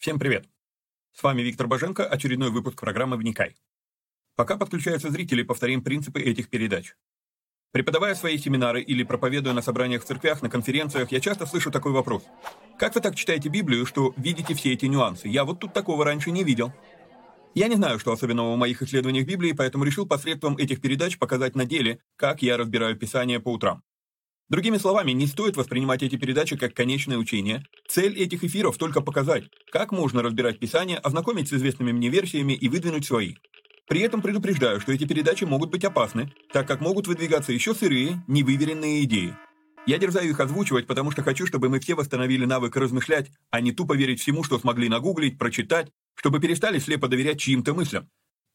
Всем привет! С вами Виктор Боженко, очередной выпуск программы «Вникай». Пока подключаются зрители, повторим принципы этих передач. Преподавая свои семинары или проповедуя на собраниях в церквях, на конференциях, я часто слышу такой вопрос. Как вы так читаете Библию, что видите все эти нюансы? Я вот тут такого раньше не видел. Я не знаю, что особенного в моих исследованиях Библии, поэтому решил посредством этих передач показать на деле, как я разбираю Писание по утрам. Другими словами, не стоит воспринимать эти передачи как конечное учение. Цель этих эфиров только показать, как можно разбирать Писание, ознакомить с известными мне версиями и выдвинуть свои. При этом предупреждаю, что эти передачи могут быть опасны, так как могут выдвигаться еще сырые, невыверенные идеи. Я дерзаю их озвучивать, потому что хочу, чтобы мы все восстановили навык размышлять, а не тупо верить всему, что смогли нагуглить, прочитать, чтобы перестали слепо доверять чьим-то мыслям.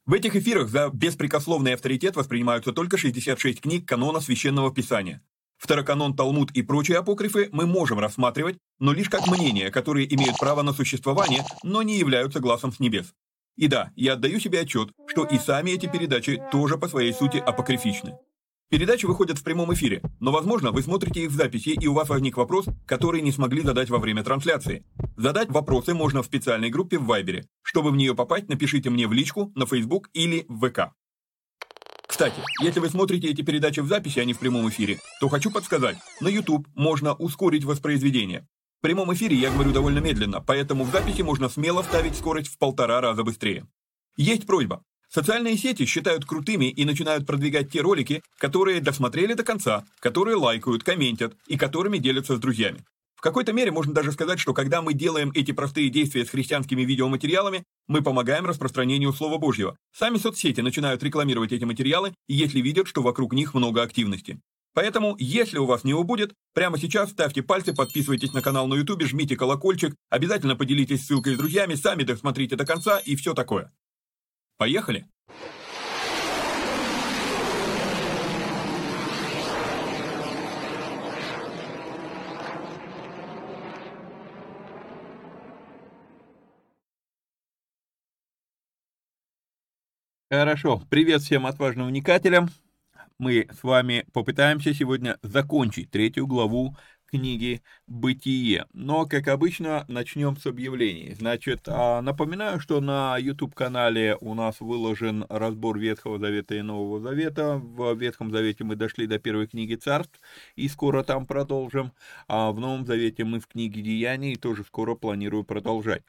В этих эфирах за беспрекословный авторитет воспринимаются только 66 книг канона Священного Писания. Второканон, Талмуд и прочие апокрифы мы можем рассматривать, но лишь как мнения, которые имеют право на существование, но не являются глазом с небес. И да, я отдаю себе отчет, что и сами эти передачи тоже по своей сути апокрифичны. Передачи выходят в прямом эфире, но, возможно, вы смотрите их в записи, и у вас возник вопрос, который не смогли задать во время трансляции. Задать вопросы можно в специальной группе в Вайбере. Чтобы в нее попасть, напишите мне в личку, на Facebook или в ВК. Кстати, если вы смотрите эти передачи в записи, а не в прямом эфире, то хочу подсказать, на YouTube можно ускорить воспроизведение. В прямом эфире я говорю довольно медленно, поэтому в записи можно смело ставить скорость в полтора раза быстрее. Есть просьба. Социальные сети считают крутыми и начинают продвигать те ролики, которые досмотрели до конца, которые лайкают, комментят и которыми делятся с друзьями. Какой-то мере можно даже сказать, что когда мы делаем эти простые действия с христианскими видеоматериалами, мы помогаем распространению Слова Божьего. Сами соцсети начинают рекламировать эти материалы, если видят, что вокруг них много активности. Поэтому, если у вас не убудет, прямо сейчас ставьте пальцы, подписывайтесь на канал на YouTube, жмите колокольчик, обязательно поделитесь ссылкой с друзьями, сами досмотрите до конца и все такое. Поехали! Хорошо. Привет всем отважным вникателям. Мы с вами попытаемся сегодня закончить третью главу книги «Бытие». Но, как обычно, начнем с объявлений. Значит, а, напоминаю, что на YouTube-канале у нас выложен разбор Ветхого Завета и Нового Завета. В Ветхом Завете мы дошли до первой книги Царств, и скоро там продолжим. А в Новом Завете мы в книге Деяний, тоже скоро планирую продолжать.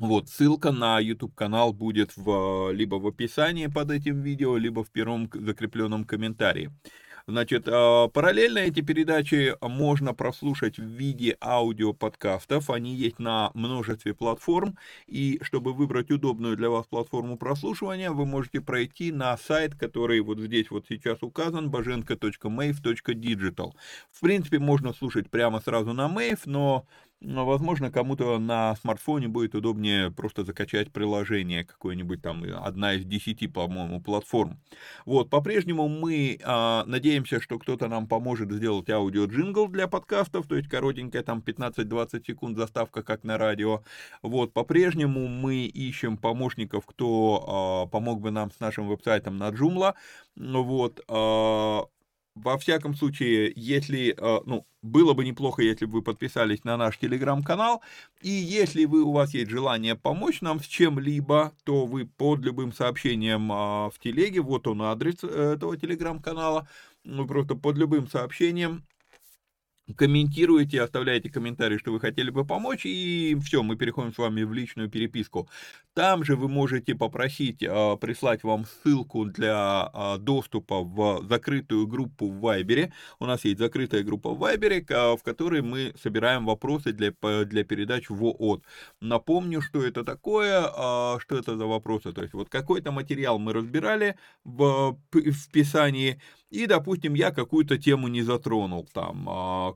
Вот, ссылка на YouTube канал будет в, либо в описании под этим видео, либо в первом закрепленном комментарии. Значит, а, параллельно эти передачи можно прослушать в виде аудиоподкастов. Они есть на множестве платформ. И чтобы выбрать удобную для вас платформу прослушивания, вы можете пройти на сайт, который вот здесь вот сейчас указан, bajenko.mave.digital. В принципе, можно слушать прямо сразу на Mave, но, возможно, кому-то на смартфоне будет удобнее просто закачать приложение какое-нибудь там, одна из десяти, по-моему, платформ. Вот, по-прежнему мы а, надеемся, что кто-то нам поможет сделать аудио-джингл для подкастов, то есть коротенькая там 15-20 секунд заставка, как на радио. Вот, по-прежнему мы ищем помощников, кто а, помог бы нам с нашим веб-сайтом на Joomla. Вот, а, во всяком случае, если, э, ну, было бы неплохо, если бы вы подписались на наш телеграм-канал, и если вы, у вас есть желание помочь нам с чем-либо, то вы под любым сообщением а, в телеге, вот он адрес э, этого телеграм-канала, ну, просто под любым сообщением комментируете, оставляете комментарий, что вы хотели бы помочь, и все, мы переходим с вами в личную переписку. Там же вы можете попросить э, прислать вам ссылку для э, доступа в закрытую группу в Вайбере. У нас есть закрытая группа в Вайбере, э, в которой мы собираем вопросы для, для передач в ООД. Напомню, что это такое, э, что это за вопросы. То есть вот какой-то материал мы разбирали в, в Писании, и, допустим, я какую-то тему не затронул, там,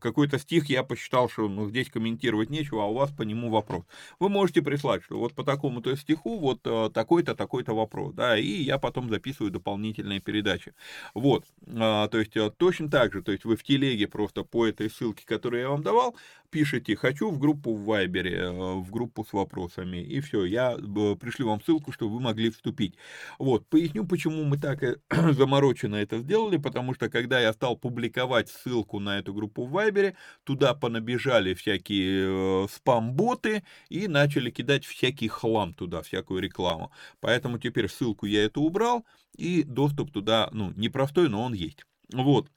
какой-то стих я посчитал, что ну, здесь комментировать нечего, а у вас по нему вопрос. Вы можете прислать, что вот по такому-то стиху вот э, такой-то, такой-то вопрос, да, и я потом записываю дополнительные передачи. Вот, а, то есть э, точно так же, то есть вы в телеге просто по этой ссылке, которую я вам давал, пишете «хочу» в группу в Вайбере, э, в группу с вопросами, и все, я пришлю вам ссылку, чтобы вы могли вступить. Вот, поясню, почему мы так замороченно это сделали, потому что когда я стал публиковать ссылку на эту группу в Вайбере, туда понабежали всякие спам-боты и начали кидать всякий хлам туда, всякую рекламу. Поэтому теперь ссылку я эту убрал, и доступ туда, ну, непростой, но он есть. Вот.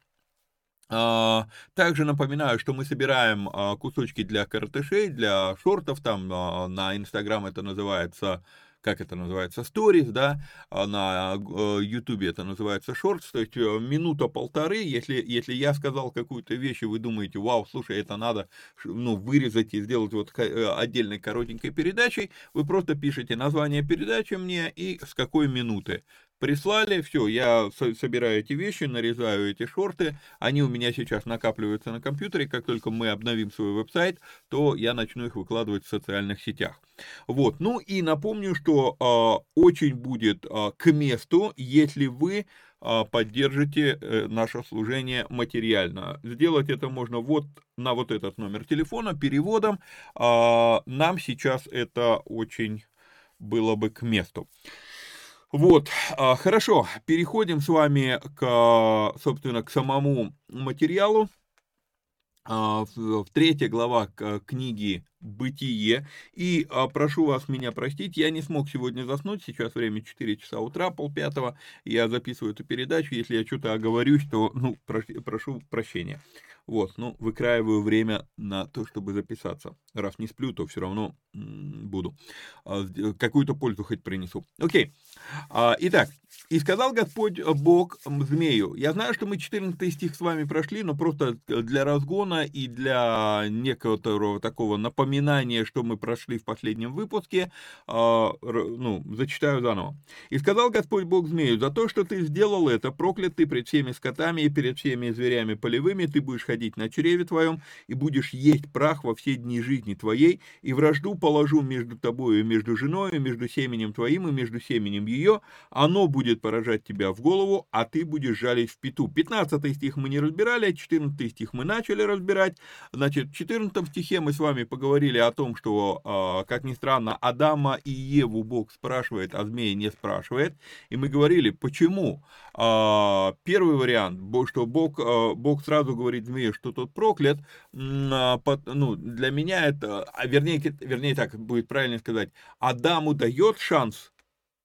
А, также напоминаю, что мы собираем а, кусочки для коротышей, для шортов, там а, на Инстаграм это называется как это называется, stories, да, на ютубе это называется shorts, то есть э, минута-полторы, если, если я сказал какую-то вещь, и вы думаете, вау, слушай, это надо, ну, вырезать и сделать вот э, отдельной коротенькой передачей, вы просто пишете название передачи мне и с какой минуты. Прислали, все, я собираю эти вещи, нарезаю эти шорты, они у меня сейчас накапливаются на компьютере, как только мы обновим свой веб-сайт, то я начну их выкладывать в социальных сетях. Вот, ну и напомню, что э, очень будет э, к месту, если вы э, поддержите э, наше служение материально. Сделать это можно вот на вот этот номер телефона переводом. Э, нам сейчас это очень было бы к месту. Вот, а, хорошо, переходим с вами к, собственно, к самому материалу. А, третья глава книги «Бытие». И а, прошу вас меня простить, я не смог сегодня заснуть, сейчас время 4 часа утра, полпятого, я записываю эту передачу, если я что-то оговорюсь, то, ну, прошу прощения. Вот, ну, выкраиваю время на то, чтобы записаться. Раз не сплю, то все равно буду. А, какую-то пользу хоть принесу. Окей. А, итак, «И сказал Господь Бог змею». Я знаю, что мы 14 стих с вами прошли, но просто для разгона и для некоторого такого напоминания, что мы прошли в последнем выпуске, а, ну, зачитаю заново. «И сказал Господь Бог змею, за то, что ты сделал это, проклят ты пред всеми скотами и перед всеми зверями полевыми, ты будешь ходить на чреве твоем, и будешь есть прах во все дни жизни твоей, и вражду положу между тобою и между женою, между семенем твоим и между семенем ее, оно будет поражать тебя в голову, а ты будешь жалить в пету. 15 стих мы не разбирали, 14 стих мы начали разбирать. Значит, в 14 стихе мы с вами поговорили о том, что, а, как ни странно, Адама и Еву Бог спрашивает, а змея не спрашивает. И мы говорили, почему? А, первый вариант, что Бог, а, Бог сразу говорит змее, что тот проклят, ну, для меня это, вернее, вернее так будет правильно сказать, Адаму дает шанс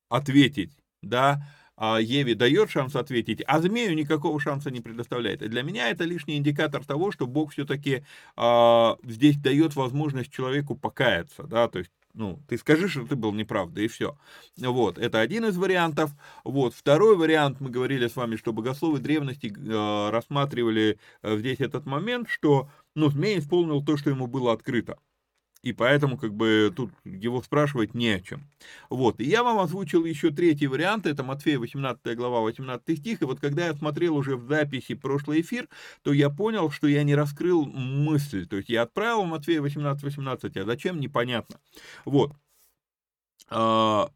ответить, да, Еве дает шанс ответить, а змею никакого шанса не предоставляет. И для меня это лишний индикатор того, что Бог все-таки а, здесь дает возможность человеку покаяться, да, то есть ну, ты скажи, что ты был неправ, да и все. Вот, это один из вариантов. Вот, второй вариант, мы говорили с вами, что богословы древности э, рассматривали э, здесь этот момент, что, ну, змей исполнил то, что ему было открыто и поэтому как бы тут его спрашивать не о чем. Вот, и я вам озвучил еще третий вариант, это Матфея 18 глава 18 стих, и вот когда я смотрел уже в записи прошлый эфир, то я понял, что я не раскрыл мысль, то есть я отправил Матфея 18 18, а зачем, непонятно. Вот, а,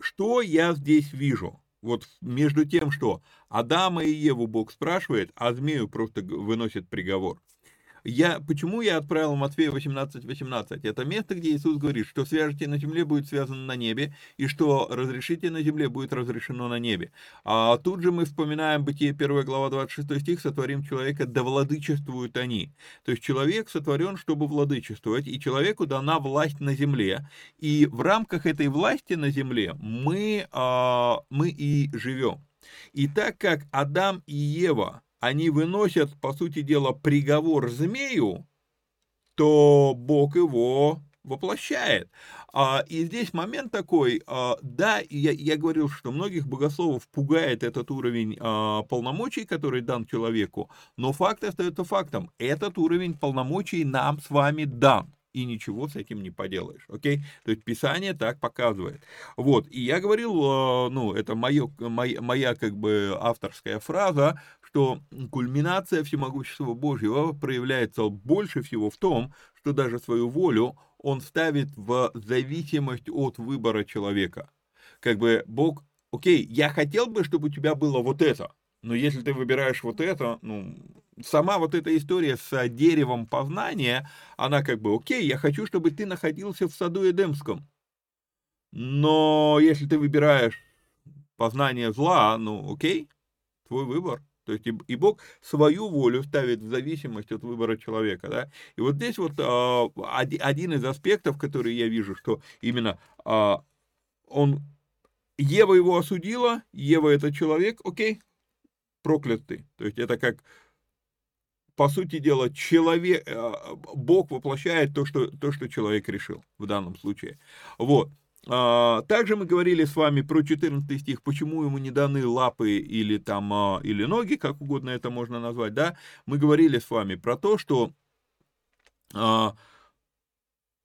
что я здесь вижу? Вот между тем, что Адама и Еву Бог спрашивает, а змею просто выносит приговор. Я, почему я отправил Матфея 18, 18? Это место, где Иисус говорит, что свяжете на земле будет связано на небе, и что разрешите на земле будет разрешено на небе. А тут же мы вспоминаем Бытие 1 глава 26 стих, сотворим человека, да владычествуют они. То есть человек сотворен, чтобы владычествовать, и человеку дана власть на земле, и в рамках этой власти на земле мы, а, мы и живем. И так как Адам и Ева они выносят, по сути дела, приговор змею, то Бог его воплощает. А, и здесь момент такой, а, да, я, я говорил, что многих богословов пугает этот уровень а, полномочий, который дан человеку, но факт остается фактом. Этот уровень полномочий нам с вами дан и ничего с этим не поделаешь, окей? То есть Писание так показывает. Вот, и я говорил, ну, это мое, моя, моя как бы авторская фраза, что кульминация всемогущества Божьего проявляется больше всего в том, что даже свою волю он ставит в зависимость от выбора человека. Как бы Бог, окей, я хотел бы, чтобы у тебя было вот это, но если ты выбираешь вот это, ну, сама вот эта история с деревом познания, она как бы, окей, я хочу, чтобы ты находился в саду Эдемском. Но если ты выбираешь познание зла, ну окей, твой выбор. То есть и, и Бог свою волю ставит в зависимость от выбора человека. Да? И вот здесь вот э, один из аспектов, который я вижу, что именно э, он, Ева его осудила, Ева это человек, окей, проклятый. То есть это как, по сути дела, человек, э, Бог воплощает то что, то, что человек решил в данном случае. Вот. А, также мы говорили с вами про 14 стих, почему ему не даны лапы или там, а, или ноги, как угодно это можно назвать, да, мы говорили с вами про то, что а,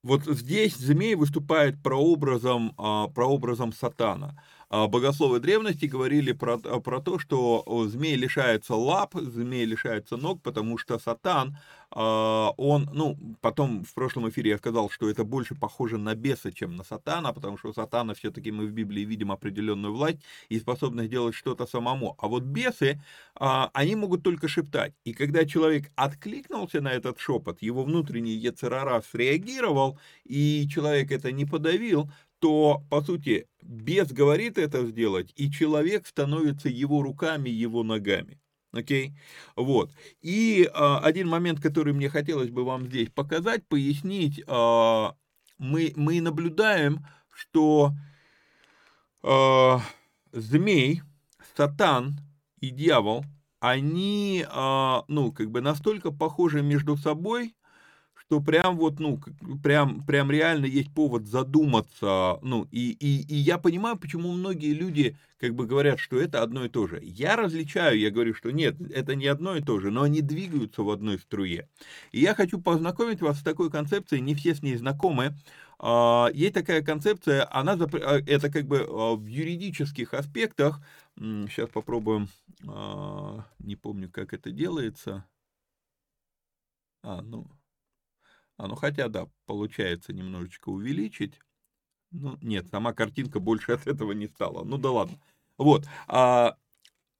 вот здесь змей выступает прообразом, прообразом сатана. А, богословы древности говорили про, про то, что змей лишается лап, змей лишается ног, потому что сатан, а, он, ну, потом в прошлом эфире я сказал, что это больше похоже на беса, чем на сатана, потому что у сатана все-таки мы в Библии видим определенную власть и способность делать что-то самому. А вот бесы, а, они могут только шептать. И когда человек откликнулся на этот шепот, его внутренний Ецерара среагировал, и человек это не подавил, то, по сути, бес говорит это сделать, и человек становится его руками, его ногами. Окей? Okay? Вот. И а, один момент, который мне хотелось бы вам здесь показать, пояснить, а, мы, мы наблюдаем, что а, змей, сатан и дьявол, они, а, ну, как бы настолько похожи между собой, что прям вот, ну, прям, прям реально есть повод задуматься, ну, и, и, и я понимаю, почему многие люди, как бы, говорят, что это одно и то же. Я различаю, я говорю, что нет, это не одно и то же, но они двигаются в одной струе. И я хочу познакомить вас с такой концепцией, не все с ней знакомы, а, есть такая концепция, она, а, это как бы а, в юридических аспектах, сейчас попробуем, не помню, как это делается, а, ну, а, ну хотя, да, получается немножечко увеличить. Ну, нет, сама картинка больше от этого не стала. Ну да ладно. Вот. А,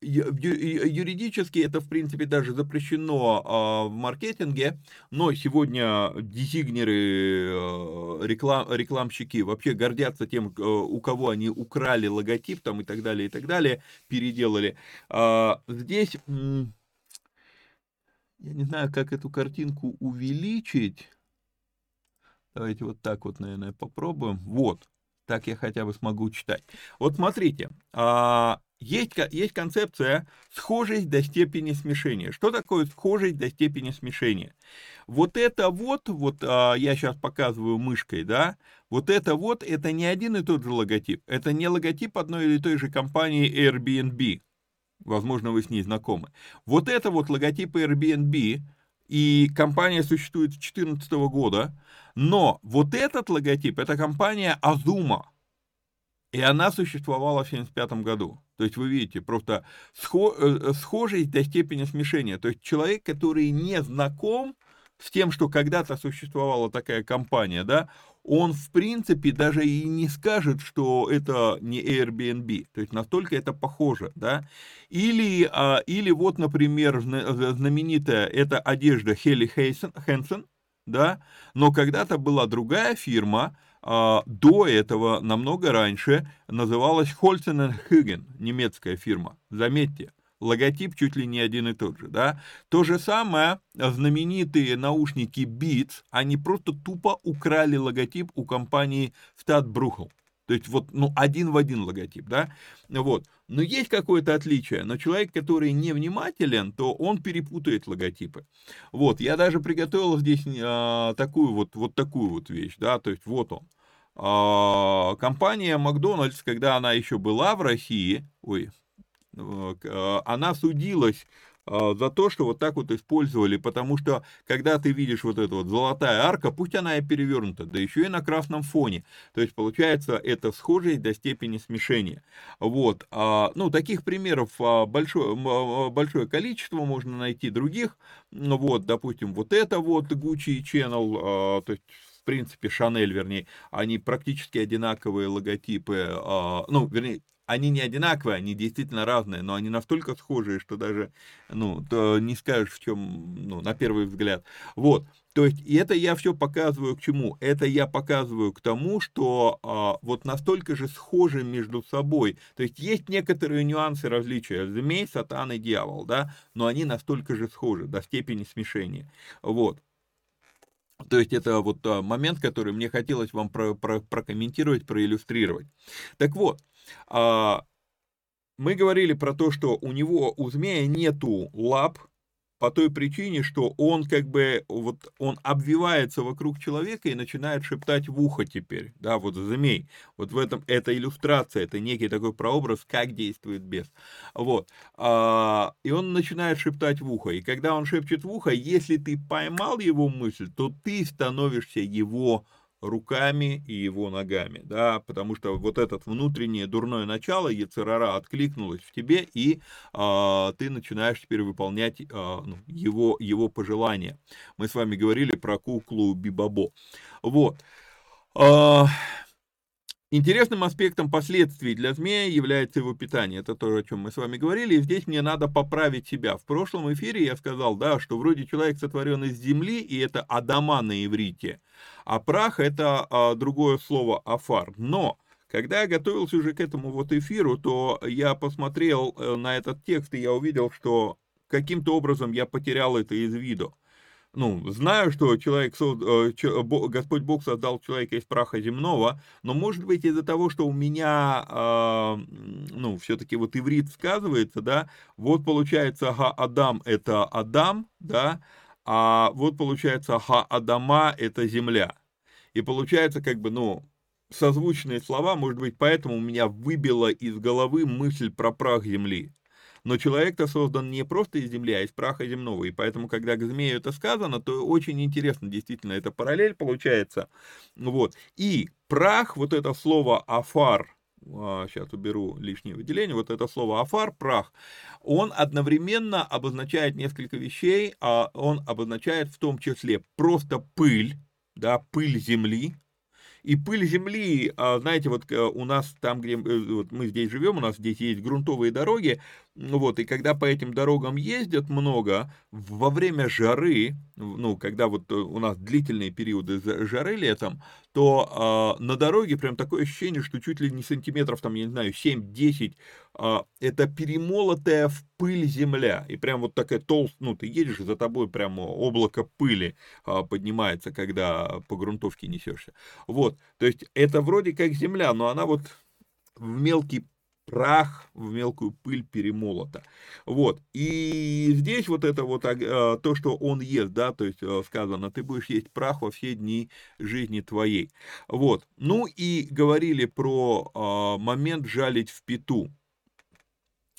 юридически это, в принципе, даже запрещено а, в маркетинге, но сегодня дизигнеры, а, реклам, рекламщики вообще гордятся тем, а, у кого они украли логотип там и так далее, и так далее, переделали. А, здесь, я не знаю, как эту картинку увеличить. Давайте вот так вот, наверное, попробуем. Вот, так я хотя бы смогу читать. Вот смотрите, а, есть, есть концепция схожесть до степени смешения. Что такое схожесть до степени смешения? Вот это вот, вот а, я сейчас показываю мышкой, да, вот это вот, это не один и тот же логотип. Это не логотип одной или той же компании Airbnb. Возможно, вы с ней знакомы. Вот это вот логотип Airbnb, и компания существует с 2014 года, но вот этот логотип, это компания Азума, и она существовала в 1975 году. То есть вы видите, просто э, схожесть до степени смешения. То есть человек, который не знаком с тем, что когда-то существовала такая компания, да, он в принципе даже и не скажет, что это не Airbnb, то есть настолько это похоже, да, или, а, или вот, например, знаменитая эта одежда Хелли Хэнсон, да, но когда-то была другая фирма, а, до этого, намного раньше, называлась Holzen Hügen, немецкая фирма, заметьте, логотип чуть ли не один и тот же, да. То же самое знаменитые наушники Beats, они просто тупо украли логотип у компании Stadtbruchel. То есть вот, ну, один в один логотип, да, вот. Но есть какое-то отличие, но человек, который невнимателен, то он перепутает логотипы. Вот, я даже приготовил здесь а, такую вот, вот такую вот вещь, да, то есть вот он. А, компания Макдональдс, когда она еще была в России, ой, она судилась а, за то, что вот так вот использовали, потому что, когда ты видишь вот эту вот золотая арка, пусть она и перевернута, да еще и на красном фоне, то есть получается это схожесть до степени смешения. Вот, ну, таких примеров большое, большое количество, можно найти других, вот, допустим, вот это вот Gucci Channel, то есть принципе, Шанель, вернее, они практически одинаковые логотипы, ну, вернее, они не одинаковые, они действительно разные, но они настолько схожие, что даже, ну, то не скажешь, в чем, ну, на первый взгляд. Вот, то есть, и это я все показываю к чему? Это я показываю к тому, что а, вот настолько же схожи между собой. То есть, есть некоторые нюансы различия. Змей, сатан и дьявол, да, но они настолько же схожи до степени смешения. Вот. То есть это вот а, момент, который мне хотелось вам про, про, прокомментировать, проиллюстрировать. Так вот, мы говорили про то, что у него, у змея нету лап, по той причине, что он как бы, вот он обвивается вокруг человека и начинает шептать в ухо теперь, да, вот змей. Вот в этом, это иллюстрация, это некий такой прообраз, как действует бес. Вот. А, и он начинает шептать в ухо. И когда он шепчет в ухо, если ты поймал его мысль, то ты становишься его руками и его ногами, да, потому что вот это внутреннее дурное начало Ецерара откликнулось в тебе, и а, ты начинаешь теперь выполнять ну, его, его пожелания. Мы с вами говорили про куклу Бибабо. Вот. А, Интересным аспектом последствий для змея является его питание. Это то, о чем мы с вами говорили. И здесь мне надо поправить себя. В прошлом эфире я сказал, да, что вроде человек сотворен из земли, и это Адама на иврите. А прах это а, другое слово афар. Но когда я готовился уже к этому вот эфиру, то я посмотрел э, на этот текст, и я увидел, что каким-то образом я потерял это из виду ну, знаю, что человек, э, Господь Бог создал человека из праха земного, но может быть из-за того, что у меня, а, ну, все-таки вот иврит сказывается, да, вот получается Ха-Адам это Адам, да, а вот получается Ха-Адама это земля. И получается как бы, ну, созвучные слова, может быть, поэтому у меня выбило из головы мысль про прах земли. Но человек-то создан не просто из земли, а из праха земного. И поэтому, когда к змею это сказано, то очень интересно, действительно, это параллель получается. Вот. И прах, вот это слово афар, сейчас а, уберу лишнее выделение, вот это слово афар, прах, он одновременно обозначает несколько вещей, а он обозначает в том числе просто пыль, да, пыль земли, и пыль земли, а, знаете, вот э, у нас там, где э, вот мы здесь живем, у нас здесь есть грунтовые дороги, ну вот, и когда по этим дорогам ездят много, во время жары, ну, когда вот э, у нас длительные периоды жары летом, то э, на дороге прям такое ощущение, что чуть ли не сантиметров, там, я не знаю, 7-10, э, а, это перемолотая в пыль земля. И прям вот такая толстая, ну, ты едешь, и за тобой прямо облако пыли э, поднимается, когда по грунтовке несешься. Вот, то есть это вроде как земля, но она вот в мелкий прах в мелкую пыль перемолота. Вот. И здесь вот это вот а, то, что он ест, да, то есть а, сказано, ты будешь есть прах во все дни жизни твоей. Вот. Ну и говорили про а, момент жалить в пету.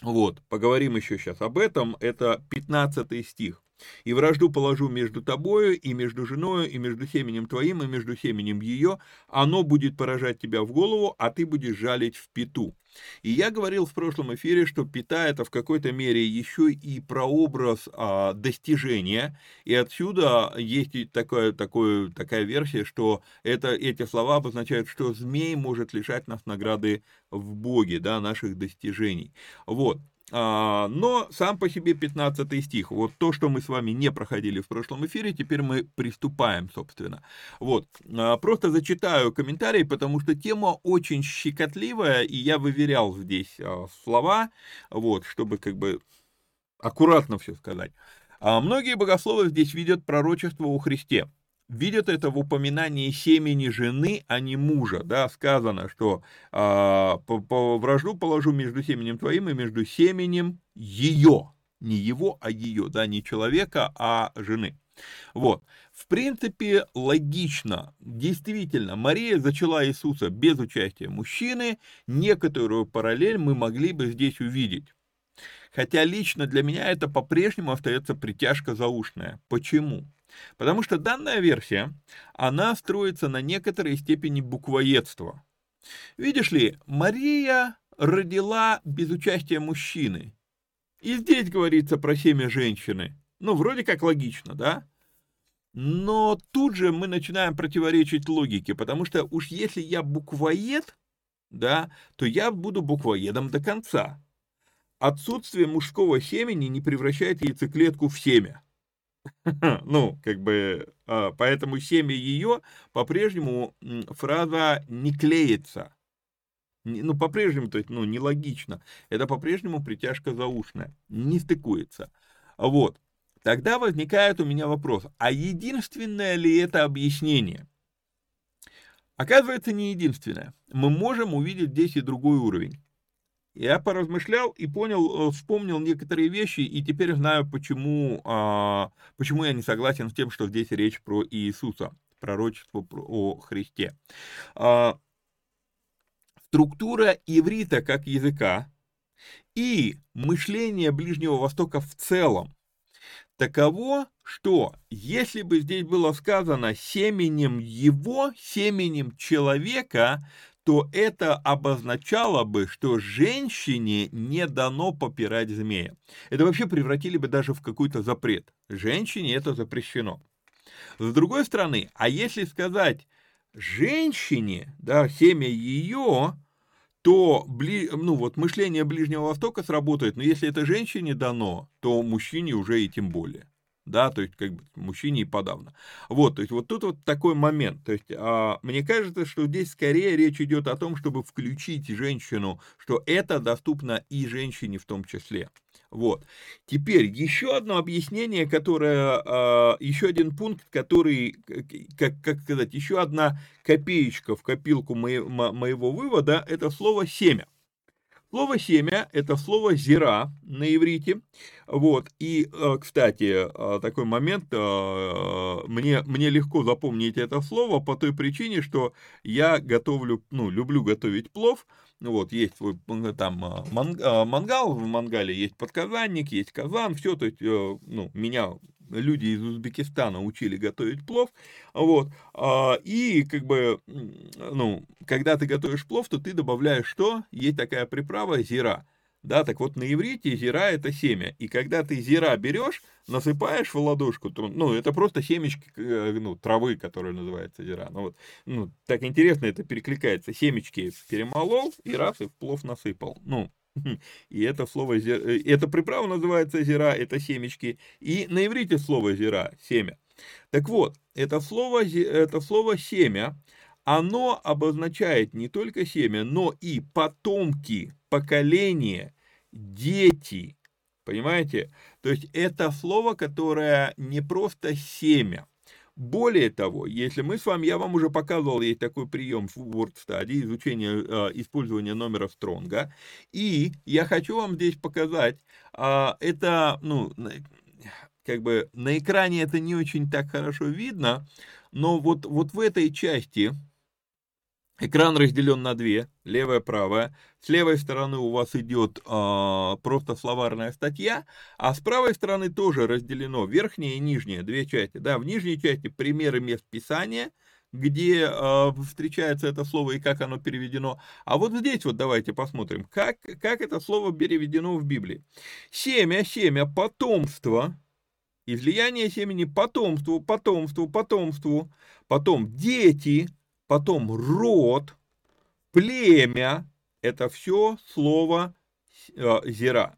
Вот, поговорим еще сейчас об этом. Это 15 стих. И вражду положу между тобою, и между женою, и между семенем твоим, и между семенем ее. Оно будет поражать тебя в голову, а ты будешь жалить в пету. И я говорил в прошлом эфире, что пята это в какой-то мере еще и прообраз а, достижения, и отсюда есть такая, такая, такая версия, что это, эти слова обозначают, что змей может лишать нас награды в Боге, да, наших достижений. Вот. А, но сам по себе 15 стих, вот то, что мы с вами не проходили в прошлом эфире, теперь мы приступаем, собственно. Вот, а, просто зачитаю комментарии, потому что тема очень щекотливая, и я выверял здесь а, слова, вот, чтобы как бы аккуратно все сказать. Многие богословы здесь видят пророчество о Христе видят это в упоминании семени жены, а не мужа, да, сказано, что а, по, по вражду положу между семенем твоим и между семенем ее, не его, а ее, да, не человека, а жены. Вот. В принципе, логично. Действительно, Мария зачала Иисуса без участия мужчины. Некоторую параллель мы могли бы здесь увидеть. Хотя лично для меня это по-прежнему остается притяжка заушная. Почему? Потому что данная версия, она строится на некоторой степени буквоедства. Видишь ли, Мария родила без участия мужчины. И здесь говорится про семя женщины. Ну, вроде как логично, да? Но тут же мы начинаем противоречить логике, потому что уж если я буквоед, да, то я буду буквоедом до конца. Отсутствие мужского семени не превращает яйцеклетку в семя. Ну, как бы, а, поэтому семя ее по-прежнему фраза не клеится. Ну, по-прежнему, то есть, ну, нелогично. Это по-прежнему притяжка заушная, не стыкуется. Вот. Тогда возникает у меня вопрос, а единственное ли это объяснение? Оказывается, не единственное. Мы можем увидеть здесь и другой уровень. Я поразмышлял и понял, э, вспомнил некоторые вещи, и теперь знаю, почему, а, почему я не согласен с тем, что здесь речь про Иисуса, пророчество о Христе. А, структура иврита как языка и мышление Ближнего Востока в целом таково, что если бы здесь было сказано семенем его, семенем человека, то это обозначало бы, что женщине не дано попирать змея. Это вообще превратили бы даже в какой-то запрет. Женщине это запрещено. С другой стороны, а если сказать женщине, да, семя ее, то бли, ну, вот, мышление Ближнего Востока сработает, но если это женщине дано, то мужчине уже и тем более да, то есть как бы мужчине и подавно. Вот, то есть вот тут вот такой момент, то есть а, мне кажется, что здесь скорее речь идет о том, чтобы включить женщину, что это доступно и женщине в том числе. Вот. Теперь еще одно объяснение, которое, а, еще один пункт, который, как, как сказать, еще одна копеечка в копилку моего, моего вывода, это слово «семя». Слово «семя» — это слово «зира» на иврите. Вот. И, э, кстати, э, такой момент, э, мне, мне легко запомнить это слово по той причине, что я готовлю, ну, люблю готовить плов, вот, есть свой там мангал, в мангале есть подказанник, есть казан, все, то есть, ну, меня люди из Узбекистана учили готовить плов, вот, а, и как бы, ну, когда ты готовишь плов, то ты добавляешь что? Есть такая приправа зира, да, так вот на иврите зира это семя, и когда ты зира берешь, насыпаешь в ладошку, ну, это просто семечки, э, ну, травы, которая называется зира, ну, вот, ну, так интересно это перекликается, семечки перемолол и раз и в плов насыпал, ну, И это слово, э, это приправа называется зира, это семечки. И на иврите слово зира, семя. Так вот, это слово, это слово семя, оно обозначает не только семя, но и потомки, поколения, дети. Понимаете? То есть это слово, которое не просто семя, более того, если мы с вами, я вам уже показывал, есть такой прием в WordStudy, изучение э, использования номера Стронга, и я хочу вам здесь показать, э, это, ну, как бы на экране это не очень так хорошо видно, но вот, вот в этой части, Экран разделен на две, левая, правая. С левой стороны у вас идет э, просто словарная статья, а с правой стороны тоже разделено верхняя и нижняя, две части. Да, в нижней части примеры мест писания, где э, встречается это слово и как оно переведено. А вот здесь вот давайте посмотрим, как, как это слово переведено в Библии. Семя, семя, потомство, излияние семени потомству, потомству, потомству, потом дети, потом род, племя, это все слово э, зира.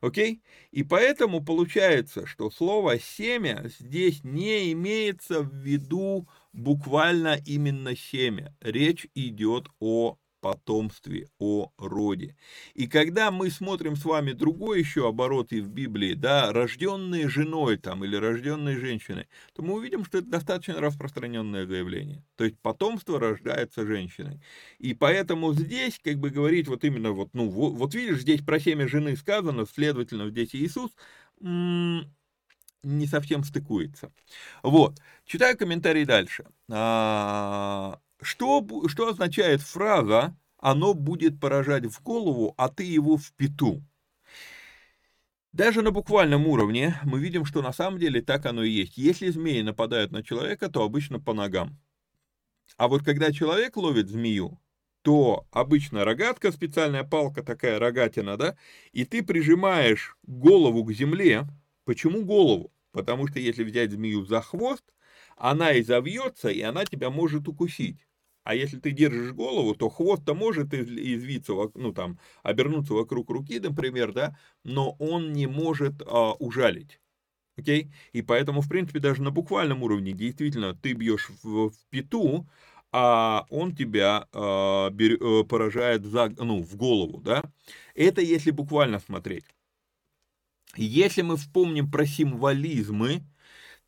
Окей? И поэтому получается, что слово семя здесь не имеется в виду буквально именно семя. Речь идет о потомстве, о роде. И когда мы смотрим с вами другой еще оборот в Библии, да, рожденные женой там или рожденные женщиной, то мы увидим, что это достаточно распространенное заявление. То есть потомство рождается женщиной. И поэтому здесь, как бы говорить вот именно вот, ну, вот, вот видишь, здесь про семя жены сказано, следовательно, здесь Иисус, не совсем стыкуется. Вот. Читаю комментарий дальше. А, что, что означает фраза «оно будет поражать в голову, а ты его в пету»? Даже на буквальном уровне мы видим, что на самом деле так оно и есть. Если змеи нападают на человека, то обычно по ногам. А вот когда человек ловит змею, то обычно рогатка, специальная палка, такая рогатина, да, и ты прижимаешь голову к земле. Почему голову? Потому что если взять змею за хвост, она и завьется, и она тебя может укусить. А если ты держишь голову, то хвост-то может извиться, ну там, обернуться вокруг руки, например, да, но он не может а, ужалить. Окей? И поэтому, в принципе, даже на буквальном уровне, действительно, ты бьешь в, в пету, а он тебя а, бер, э, поражает за, ну, в голову, да? Это если буквально смотреть. Если мы вспомним про символизмы,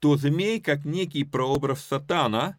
то змей как некий прообраз сатана,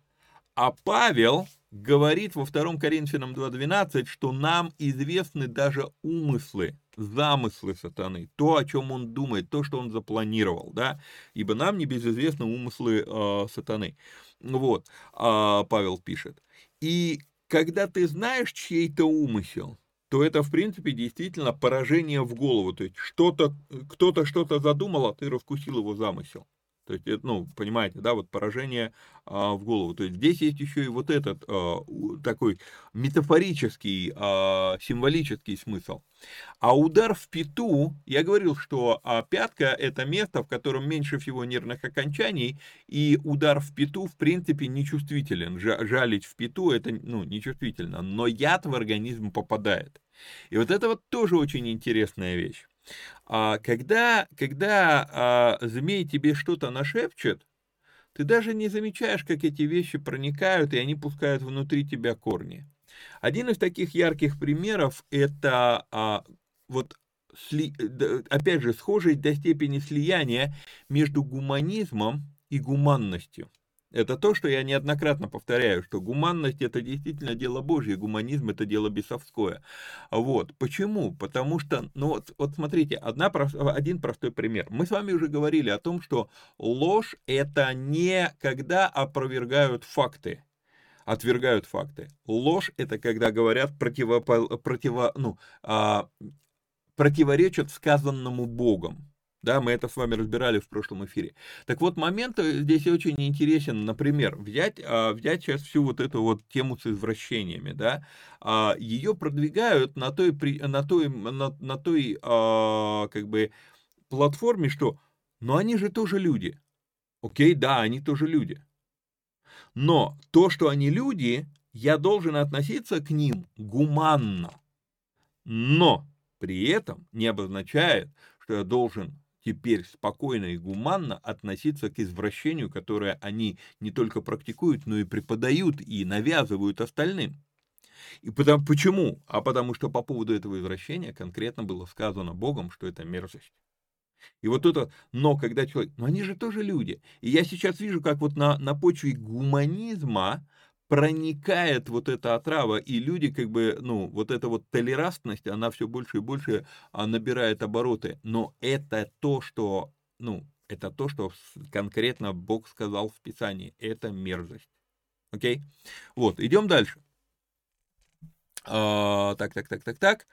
а Павел говорит во 2 Коринфянам 2.12, что нам известны даже умыслы, замыслы сатаны, то, о чем он думает, то, что он запланировал, да, ибо нам не безызвестны умыслы э, сатаны. Вот, э, Павел пишет. И когда ты знаешь чей-то умысел, то это, в принципе, действительно поражение в голову. То есть что-то, кто-то что-то задумал, а ты раскусил его замысел. То есть, ну, понимаете, да, вот поражение а, в голову. То есть здесь есть еще и вот этот а, такой метафорический, а, символический смысл. А удар в пету, я говорил, что а, пятка это место, в котором меньше всего нервных окончаний, и удар в пету, в принципе, нечувствителен. Жалить в пету это, ну, нечувствительно, но яд в организм попадает. И вот это вот тоже очень интересная вещь. А когда, когда а, змей тебе что-то нашепчет, ты даже не замечаешь, как эти вещи проникают, и они пускают внутри тебя корни. Один из таких ярких примеров это а, вот сли, опять же схожесть до степени слияния между гуманизмом и гуманностью. Это то, что я неоднократно повторяю, что гуманность это действительно дело Божье, гуманизм это дело бесовское. Вот. Почему? Потому что, ну вот, вот смотрите, одна, один простой пример. Мы с вами уже говорили о том, что ложь это не когда опровергают факты, отвергают факты. Ложь это когда говорят противо, противо, ну, а, противоречат сказанному Богом. Да, мы это с вами разбирали в прошлом эфире. Так вот, момент э, здесь очень интересен, например, взять, а, взять сейчас всю вот эту вот тему с извращениями, да, а, ее продвигают на той, на той, на, на той а, как бы, платформе, что, ну, они же тоже люди. Окей, да, они тоже люди. Но то, что они люди, я должен относиться к ним гуманно. Но при этом не обозначает, что я должен теперь спокойно и гуманно относиться к извращению, которое они не только практикуют, но и преподают и навязывают остальным. И потому, почему? А потому что по поводу этого извращения конкретно было сказано Богом, что это мерзость. И вот это, но когда человек, ну они же тоже люди. И я сейчас вижу, как вот на, на почве гуманизма проникает вот эта отрава, и люди как бы, ну, вот эта вот толерантность, она все больше и больше а, набирает обороты. Но это то, что, ну, это то, что конкретно Бог сказал в Писании. Это мерзость. Окей? Вот, идем дальше. А, так, так, так, так, так.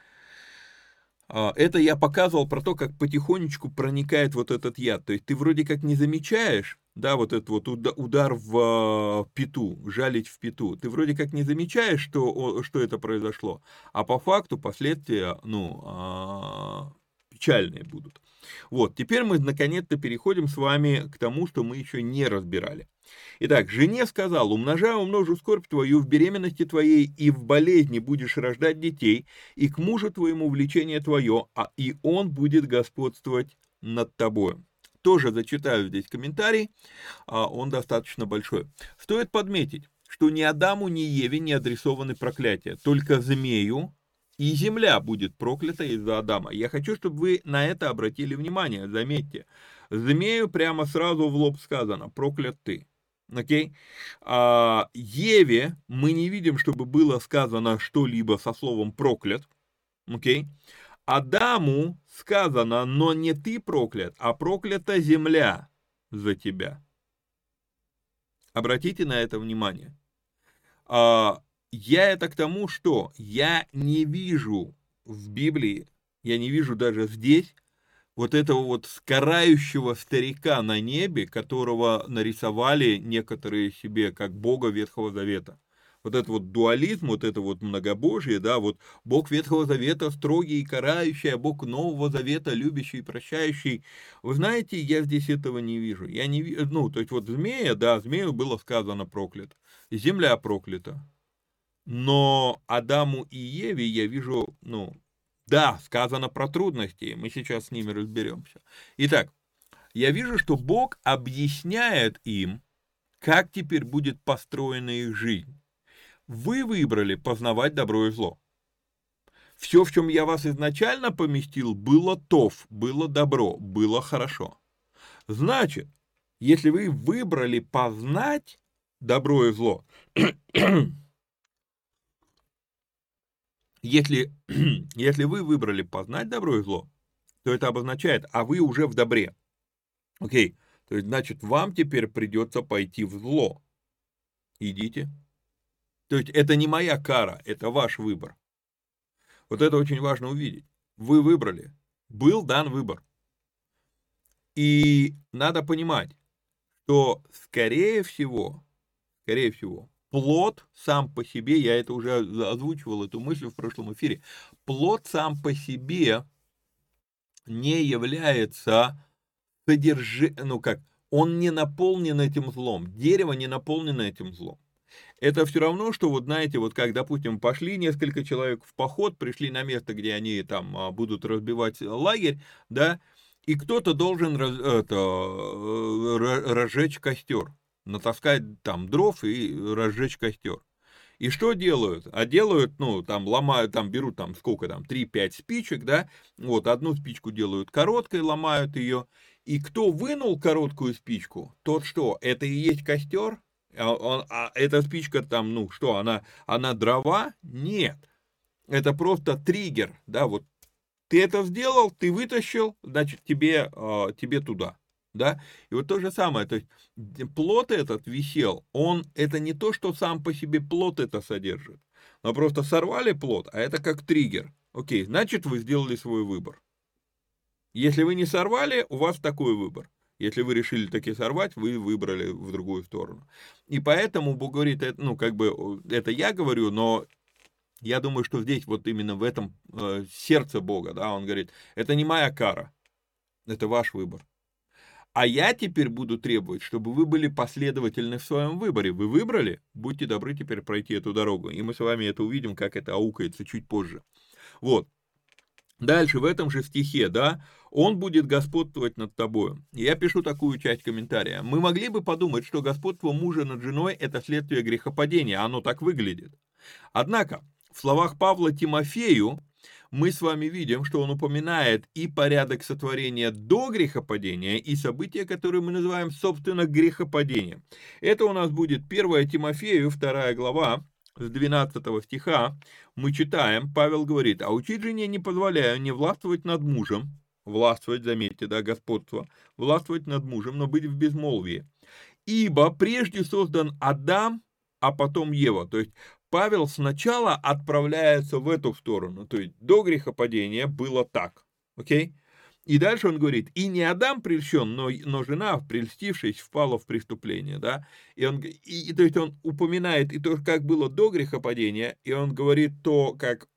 А, это я показывал про то, как потихонечку проникает вот этот яд. То есть ты вроде как не замечаешь, да, вот этот вот удар в а, пету, жалить в пету, ты вроде как не замечаешь, что, что это произошло, а по факту последствия, ну, а, печальные будут. Вот, теперь мы наконец-то переходим с вами к тому, что мы еще не разбирали. Итак, жене сказал, умножаю, умножу скорбь твою в беременности твоей, и в болезни будешь рождать детей, и к мужу твоему влечение твое, а и он будет господствовать над тобою тоже зачитаю здесь комментарий, а, он достаточно большой. Стоит подметить, что ни Адаму, ни Еве не адресованы проклятия, только змею, и земля будет проклята из-за Адама. Я хочу, чтобы вы на это обратили внимание, заметьте. Змею прямо сразу в лоб сказано, проклят ты. Окей? А, Еве мы не видим, чтобы было сказано что-либо со словом проклят. Окей? Адаму сказано, но не ты проклят, а проклята земля за тебя. Обратите на это внимание. А, я это к тому, что я не вижу в Библии, я не вижу даже здесь вот этого вот скарающего старика на небе, которого нарисовали некоторые себе как Бога Ветхого Завета вот этот вот дуализм, вот это вот многобожие, да, вот Бог Ветхого Завета строгий и карающий, а Бог Нового Завета любящий и прощающий. Вы знаете, я здесь этого не вижу. Я не вижу, ну, то есть вот змея, да, змею было сказано проклят. Земля проклята. Но Адаму и Еве я вижу, ну, да, сказано про трудности, мы сейчас с ними разберемся. Итак, я вижу, что Бог объясняет им, как теперь будет построена их жизнь. Вы выбрали познавать добро и зло. Все, в чем я вас изначально поместил, было тов, было добро, было хорошо. Значит, если вы выбрали познать добро и зло, если, если вы выбрали познать добро и зло, то это обозначает, а вы уже в добре. Окей, то есть, значит, вам теперь придется пойти в зло. Идите. То есть, это не моя кара, это ваш выбор. Вот это очень важно увидеть. Вы выбрали. Был дан выбор. И надо понимать, что, скорее всего, скорее всего, плод сам по себе, я это уже озвучивал, эту мысль в прошлом эфире, плод сам по себе не является содержи... ну как, он не наполнен этим злом, дерево не наполнено этим злом. Это все равно, что вот знаете, вот как, допустим, пошли несколько человек в поход, пришли на место, где они там а, будут разбивать лагерь, да, и кто-то должен раз, это, э, разжечь костер, натаскать там дров и разжечь костер. И что делают? А делают, ну, там, ломают, там, берут, там, сколько там, 3-5 спичек, да, вот, одну спичку делают короткой, ломают ее, и кто вынул короткую спичку, тот что, это и есть костер? А, он, а эта спичка там, ну, что, она, она дрова? Нет. Это просто триггер, да, вот ты это сделал, ты вытащил, значит, тебе, э, тебе туда. Да? И вот то же самое, то есть плод этот висел, он, это не то, что сам по себе плод это содержит, но просто сорвали плод, а это как триггер. Окей, значит, вы сделали свой выбор. Если вы не сорвали, у вас такой выбор. Если вы решили таки сорвать, вы выбрали в другую сторону. И поэтому Бог говорит, ну, как бы, это я говорю, но я думаю, что здесь вот именно в этом э, сердце Бога, да, он говорит, это не моя кара, это ваш выбор. А я теперь буду требовать, чтобы вы были последовательны в своем выборе. Вы выбрали, будьте добры теперь пройти эту дорогу. И мы с вами это увидим, как это аукается чуть позже. Вот. Дальше в этом же стихе, да, он будет господствовать над тобою. Я пишу такую часть комментария. Мы могли бы подумать, что господство мужа над женой – это следствие грехопадения, оно так выглядит. Однако, в словах Павла Тимофею мы с вами видим, что он упоминает и порядок сотворения до грехопадения, и события, которые мы называем, собственно, грехопадением. Это у нас будет 1 Тимофею, 2 глава, с 12 стиха, мы читаем, Павел говорит, «А учить жене не позволяю не властвовать над мужем, властвовать, заметьте, да, господство, властвовать над мужем, но быть в безмолвии. Ибо прежде создан Адам, а потом Ева. То есть Павел сначала отправляется в эту сторону, то есть до грехопадения было так, окей? И дальше он говорит, и не Адам прельщен, но, но жена, прельстившись, впала в преступление, да? И он, и, и, то есть он упоминает и то, как было до грехопадения, и он говорит то, как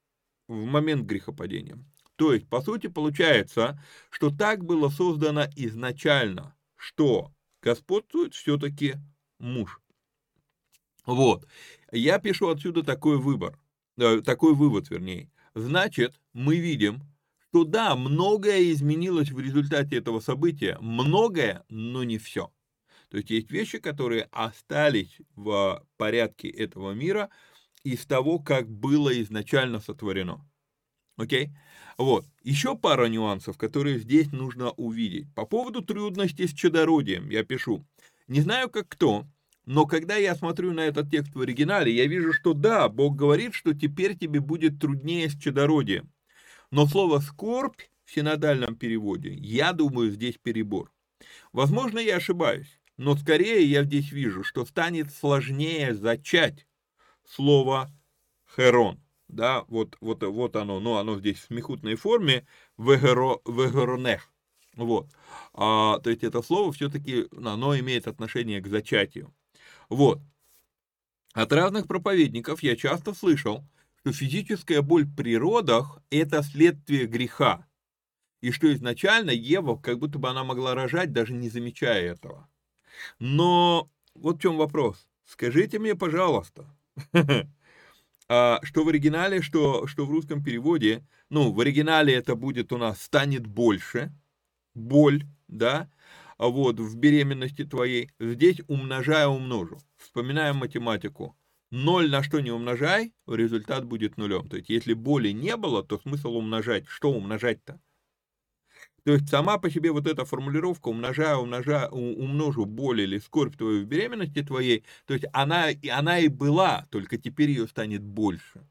в момент грехопадения. То есть, по сути, получается, что так было создано изначально, что господствует все-таки муж. Вот. Я пишу отсюда такой выбор, э, такой вывод, вернее. Значит, мы видим, что да, многое изменилось в результате этого события, многое, но не все. То есть есть вещи, которые остались в порядке этого мира из того, как было изначально сотворено. Окей? Вот. Еще пара нюансов, которые здесь нужно увидеть. По поводу трудностей с чадородием я пишу. Не знаю, как кто, но когда я смотрю на этот текст в оригинале, я вижу, что да, Бог говорит, что теперь тебе будет труднее с чадородием. Но слово «скорбь» в синодальном переводе, я думаю, здесь перебор. Возможно, я ошибаюсь, но скорее я здесь вижу, что станет сложнее зачать слово «херон». Да, вот, вот, вот оно, но оно здесь в смехутной форме, «вегеро, «вегеронех». Вот. А, то есть это слово все-таки, оно имеет отношение к зачатию. Вот. От разных проповедников я часто слышал, что физическая боль при родах – это следствие греха. И что изначально Ева, как будто бы она могла рожать, даже не замечая этого. Но вот в чем вопрос. Скажите мне, пожалуйста, а, что в оригинале, что, что в русском переводе, ну, в оригинале это будет у нас «станет больше», боль, да, а вот в беременности твоей, здесь умножая умножу. Вспоминаем математику. 0 на что не умножай, результат будет нулем. То есть, если боли не было, то смысл умножать. Что умножать-то? То есть, сама по себе вот эта формулировка умножаю, умножаю, умножу боль или скорбь твою в беременности твоей, то есть, она, она и была, только теперь ее станет больше.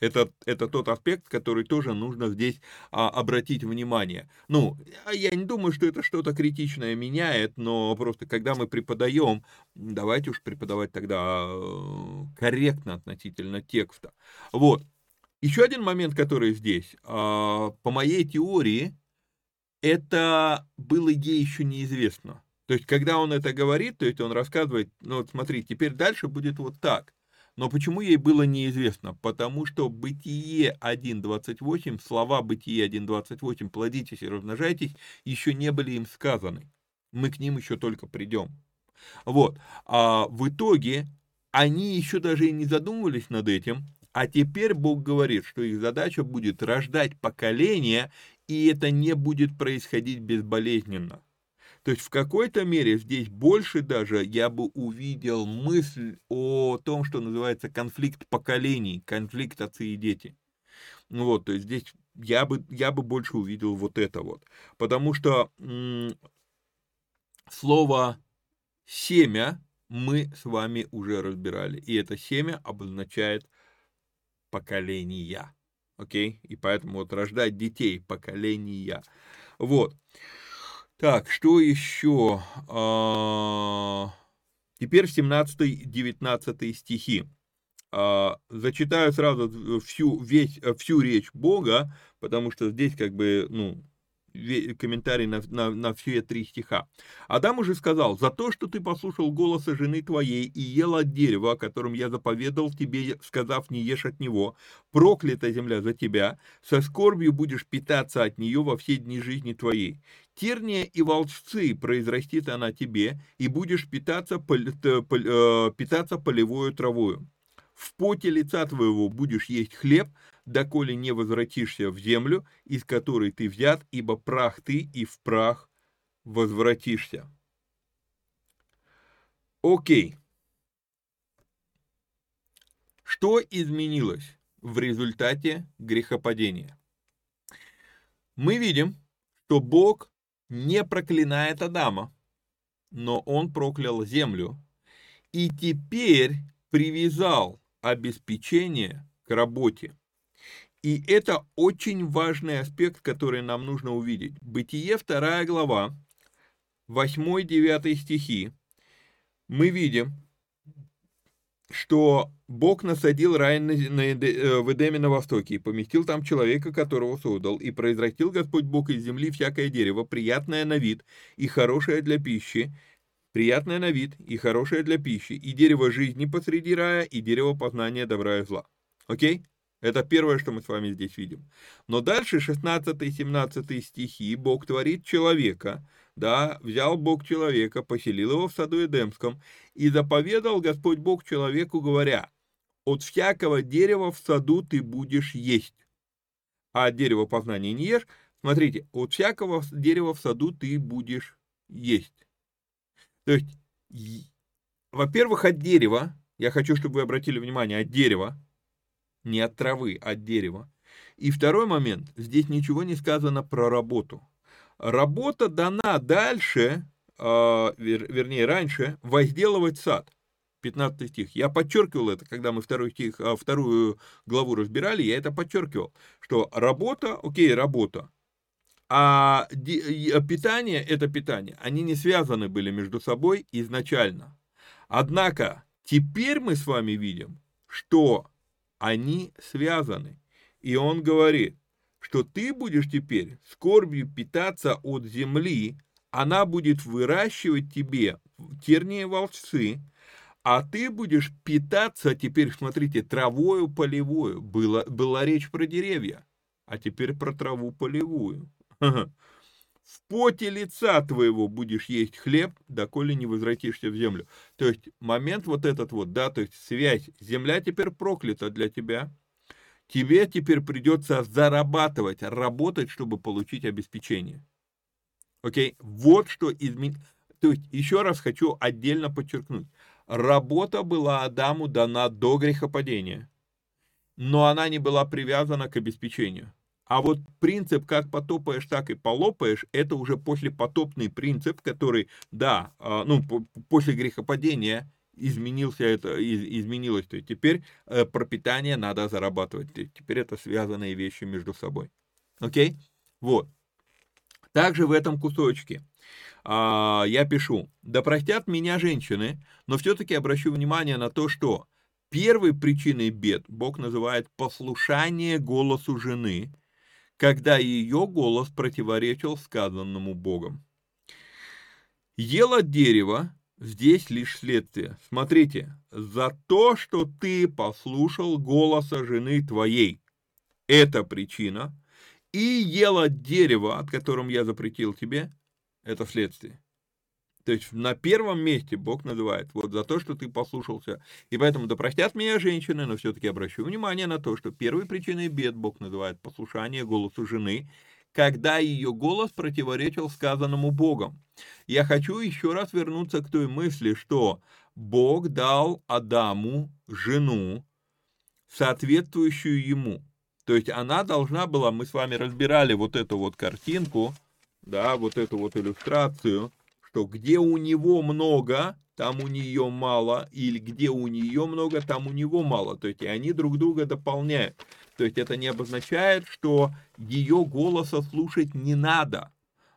Это, это тот аспект, который тоже нужно здесь а, обратить внимание. Ну, а я не думаю, что это что-то критичное меняет, но просто когда мы преподаем, давайте уж преподавать тогда э, корректно относительно текста. Вот. Еще один момент, который здесь. А, по моей теории, это было ей еще неизвестно. То есть, когда он это говорит, то есть он рассказывает, ну вот смотри, теперь дальше будет вот так. Но почему ей было неизвестно? Потому что Бытие 1.28, слова Бытие 1.28, плодитесь и размножайтесь, еще не были им сказаны. Мы к ним еще только придем. Вот. А в итоге они еще даже и не задумывались над этим, а теперь Бог говорит, что их задача будет рождать поколение, и это не будет происходить безболезненно. То есть в какой-то мере здесь больше даже я бы увидел мысль о том, что называется конфликт поколений, конфликт отцы и дети. Вот, то есть здесь я бы, я бы больше увидел вот это вот. Потому что м- слово «семя» мы с вами уже разбирали. И это семя обозначает поколения. Окей? И поэтому вот рождать детей, поколения. Вот. Так, что еще? А, теперь 17-19 стихи. А, зачитаю сразу всю, весь, всю речь Бога, потому что здесь как бы, ну, комментарий на, на, на все три стиха. Адам уже сказал, за то, что ты послушал голоса жены твоей и ел от дерева, о котором я заповедал тебе, сказав, не ешь от него, проклята земля за тебя, со скорбью будешь питаться от нее во все дни жизни твоей. Терния и волчцы произрастит она тебе, и будешь питаться, пол, пол, э, питаться полевою травою. В поте лица твоего будешь есть хлеб, доколе не возвратишься в землю, из которой ты взят, ибо прах ты и в прах возвратишься. Окей. Что изменилось в результате грехопадения? Мы видим, что Бог не проклинает Адама, но он проклял землю и теперь привязал обеспечение к работе. И это очень важный аспект, который нам нужно увидеть. Бытие, вторая глава, 8-9 стихи. Мы видим, что Бог насадил рай на, на, э, в Эдеме на востоке и поместил там человека, которого создал, и произрастил Господь Бог из земли всякое дерево, приятное на вид и хорошее для пищи, приятное на вид и хорошее для пищи, и дерево жизни посреди рая, и дерево познания добра и зла. Окей? Это первое, что мы с вами здесь видим. Но дальше 16-17 стихи Бог творит человека, да, взял Бог человека, поселил его в саду Эдемском, и заповедал Господь Бог человеку, говоря, от всякого дерева в саду ты будешь есть, а от дерева познания не ешь. Смотрите, от всякого дерева в саду ты будешь есть. То есть, во-первых, от дерева, я хочу, чтобы вы обратили внимание, от дерева, не от травы, а от дерева. И второй момент, здесь ничего не сказано про работу. Работа дана дальше, вер, вернее раньше, возделывать сад. 15 стих. Я подчеркивал это, когда мы второй стих, а, вторую главу разбирали, я это подчеркивал, что работа, окей, работа, а питание – это питание. Они не связаны были между собой изначально. Однако теперь мы с вами видим, что они связаны. И он говорит, что ты будешь теперь скорбью питаться от земли, она будет выращивать тебе терние волчцы, а ты будешь питаться, теперь смотрите, травою полевую. Была, была речь про деревья, а теперь про траву полевую. в поте лица твоего будешь есть хлеб, доколе не возвратишься в землю. То есть момент вот этот вот, да, то есть связь. Земля теперь проклята для тебя. Тебе теперь придется зарабатывать, работать, чтобы получить обеспечение. Окей? Вот что изменилось. То есть, еще раз хочу отдельно подчеркнуть. Работа была Адаму дана до грехопадения, но она не была привязана к обеспечению. А вот принцип «как потопаешь, так и полопаешь» — это уже послепотопный принцип, который, да, а, ну, после грехопадения изменился это, изменилось. То есть теперь э, пропитание надо зарабатывать. Теперь это связанные вещи между собой. Окей? Вот. Также в этом кусочке а, я пишу, да простят меня женщины, но все-таки обращу внимание на то, что первой причиной бед Бог называет послушание голосу жены, когда ее голос противоречил сказанному Богом. Ела дерево здесь лишь следствие. Смотрите, за то, что ты послушал голоса жены твоей, это причина, и ела дерево, от которым я запретил тебе, это следствие. То есть на первом месте Бог называет вот за то, что ты послушался. И поэтому да простят меня женщины, но все-таки обращу внимание на то, что первой причиной бед Бог называет послушание голосу жены, когда ее голос противоречил сказанному Богом. Я хочу еще раз вернуться к той мысли, что Бог дал Адаму жену, соответствующую ему. То есть она должна была, мы с вами разбирали вот эту вот картинку, да, вот эту вот иллюстрацию, что где у него много, там у нее мало, или где у нее много, там у него мало. То есть они друг друга дополняют. То есть это не обозначает, что ее голоса слушать не надо.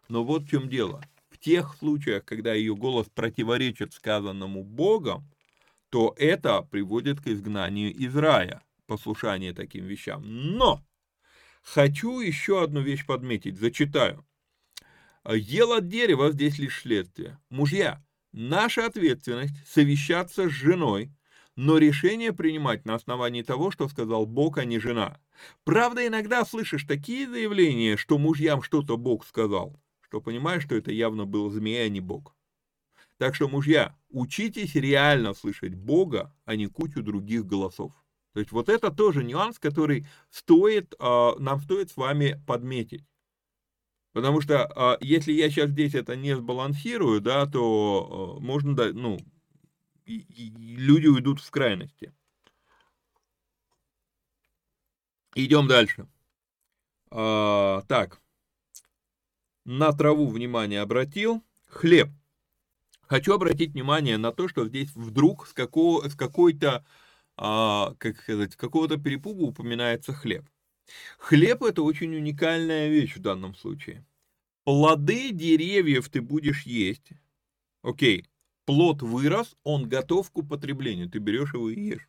Но вот в чем дело. В тех случаях, когда ее голос противоречит сказанному Богом, то это приводит к изгнанию из рая, послушание таким вещам. Но хочу еще одну вещь подметить, зачитаю. Ел от дерева здесь лишь следствие. Мужья, наша ответственность совещаться с женой, но решение принимать на основании того, что сказал Бог, а не жена. Правда, иногда слышишь такие заявления, что мужьям что-то Бог сказал, что понимаешь, что это явно был змея, а не Бог. Так что, мужья, учитесь реально слышать Бога, а не кучу других голосов. То есть вот это тоже нюанс, который стоит, а, нам стоит с вами подметить. Потому что а, если я сейчас здесь это не сбалансирую, да, то а, можно, да, ну, люди уйдут в крайности. Идем дальше. А, так. На траву внимание обратил. Хлеб. Хочу обратить внимание на то, что здесь вдруг с, какого, с какой-то, а, как сказать, какого-то перепугу упоминается хлеб. Хлеб это очень уникальная вещь в данном случае. Плоды деревьев ты будешь есть. Окей. Плод вырос, он готов к употреблению. Ты берешь его и ешь.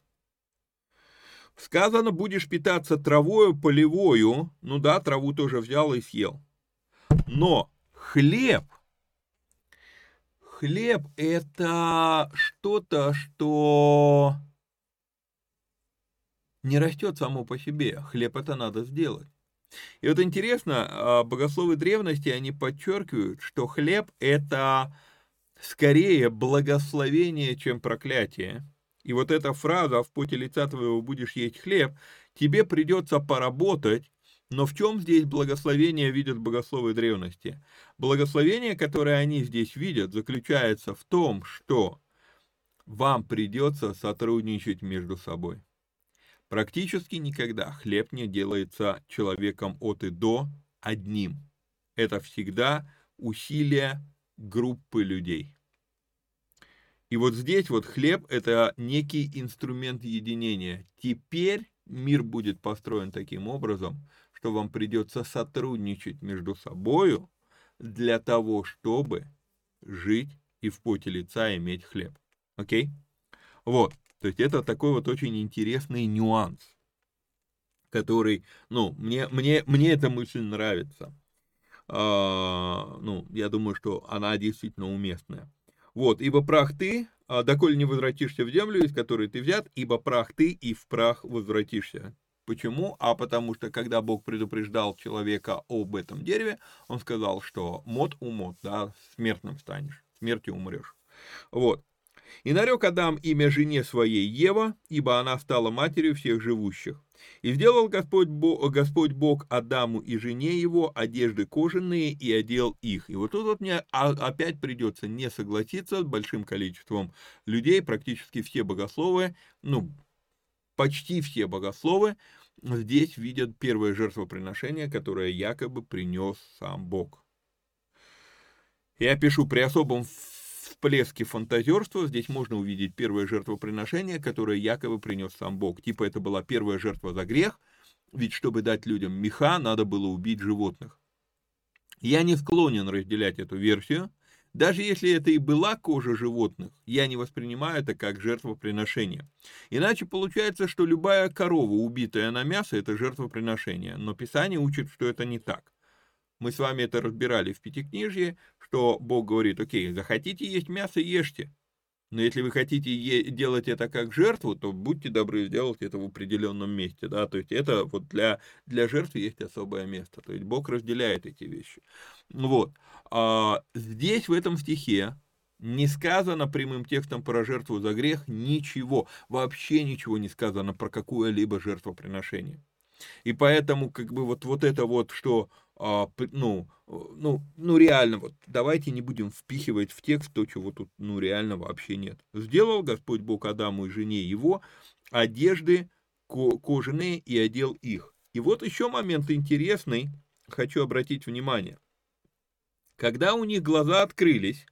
Сказано, будешь питаться травою полевою. Ну да, траву тоже взял и съел. Но хлеб, хлеб это что-то, что не растет само по себе. Хлеб это надо сделать. И вот интересно, а, богословы древности, они подчеркивают, что хлеб это скорее благословение, чем проклятие. И вот эта фраза «в поте лица твоего будешь есть хлеб», тебе придется поработать, но в чем здесь благословение видят богословы древности? Благословение, которое они здесь видят, заключается в том, что вам придется сотрудничать между собой. Практически никогда хлеб не делается человеком от и до одним. Это всегда усилие группы людей. И вот здесь вот хлеб – это некий инструмент единения. Теперь мир будет построен таким образом, что вам придется сотрудничать между собою для того, чтобы жить и в поте лица иметь хлеб. Окей? Вот. То есть это такой вот очень интересный нюанс, который, ну, мне, мне, мне эта мысль нравится. А, ну, я думаю, что она действительно уместная. Вот, ибо прах ты, а, доколе не возвратишься в землю, из которой ты взят, ибо прах ты и в прах возвратишься. Почему? А потому что, когда Бог предупреждал человека об этом дереве, он сказал, что мод умот, да, смертным станешь, смертью умрешь. Вот. И нарек Адам имя жене своей Ева, ибо она стала матерью всех живущих. И сделал Господь Бог, Господь Бог Адаму и жене его одежды кожаные и одел их. И вот тут вот мне опять придется не согласиться с большим количеством людей, практически все богословы, ну, почти все богословы здесь видят первое жертвоприношение, которое якобы принес сам Бог. Я пишу при особом всплеске фантазерства здесь можно увидеть первое жертвоприношение, которое якобы принес сам Бог. Типа это была первая жертва за грех, ведь чтобы дать людям меха, надо было убить животных. Я не склонен разделять эту версию. Даже если это и была кожа животных, я не воспринимаю это как жертвоприношение. Иначе получается, что любая корова, убитая на мясо, это жертвоприношение. Но Писание учит, что это не так. Мы с вами это разбирали в Пятикнижье, что Бог говорит, окей, захотите есть мясо, ешьте. Но если вы хотите делать это как жертву, то будьте добры сделать это в определенном месте, да, то есть это вот для, для жертвы есть особое место, то есть Бог разделяет эти вещи. Вот, а, здесь в этом стихе не сказано прямым текстом про жертву за грех ничего, вообще ничего не сказано про какое-либо жертвоприношение. И поэтому, как бы, вот, вот это вот, что ну, ну, ну реально, вот давайте не будем впихивать в текст то, чего тут, ну, реально вообще нет. Сделал Господь Бог Адаму и жене его одежды кожаные и одел их. И вот еще момент интересный, хочу обратить внимание. Когда у них глаза открылись,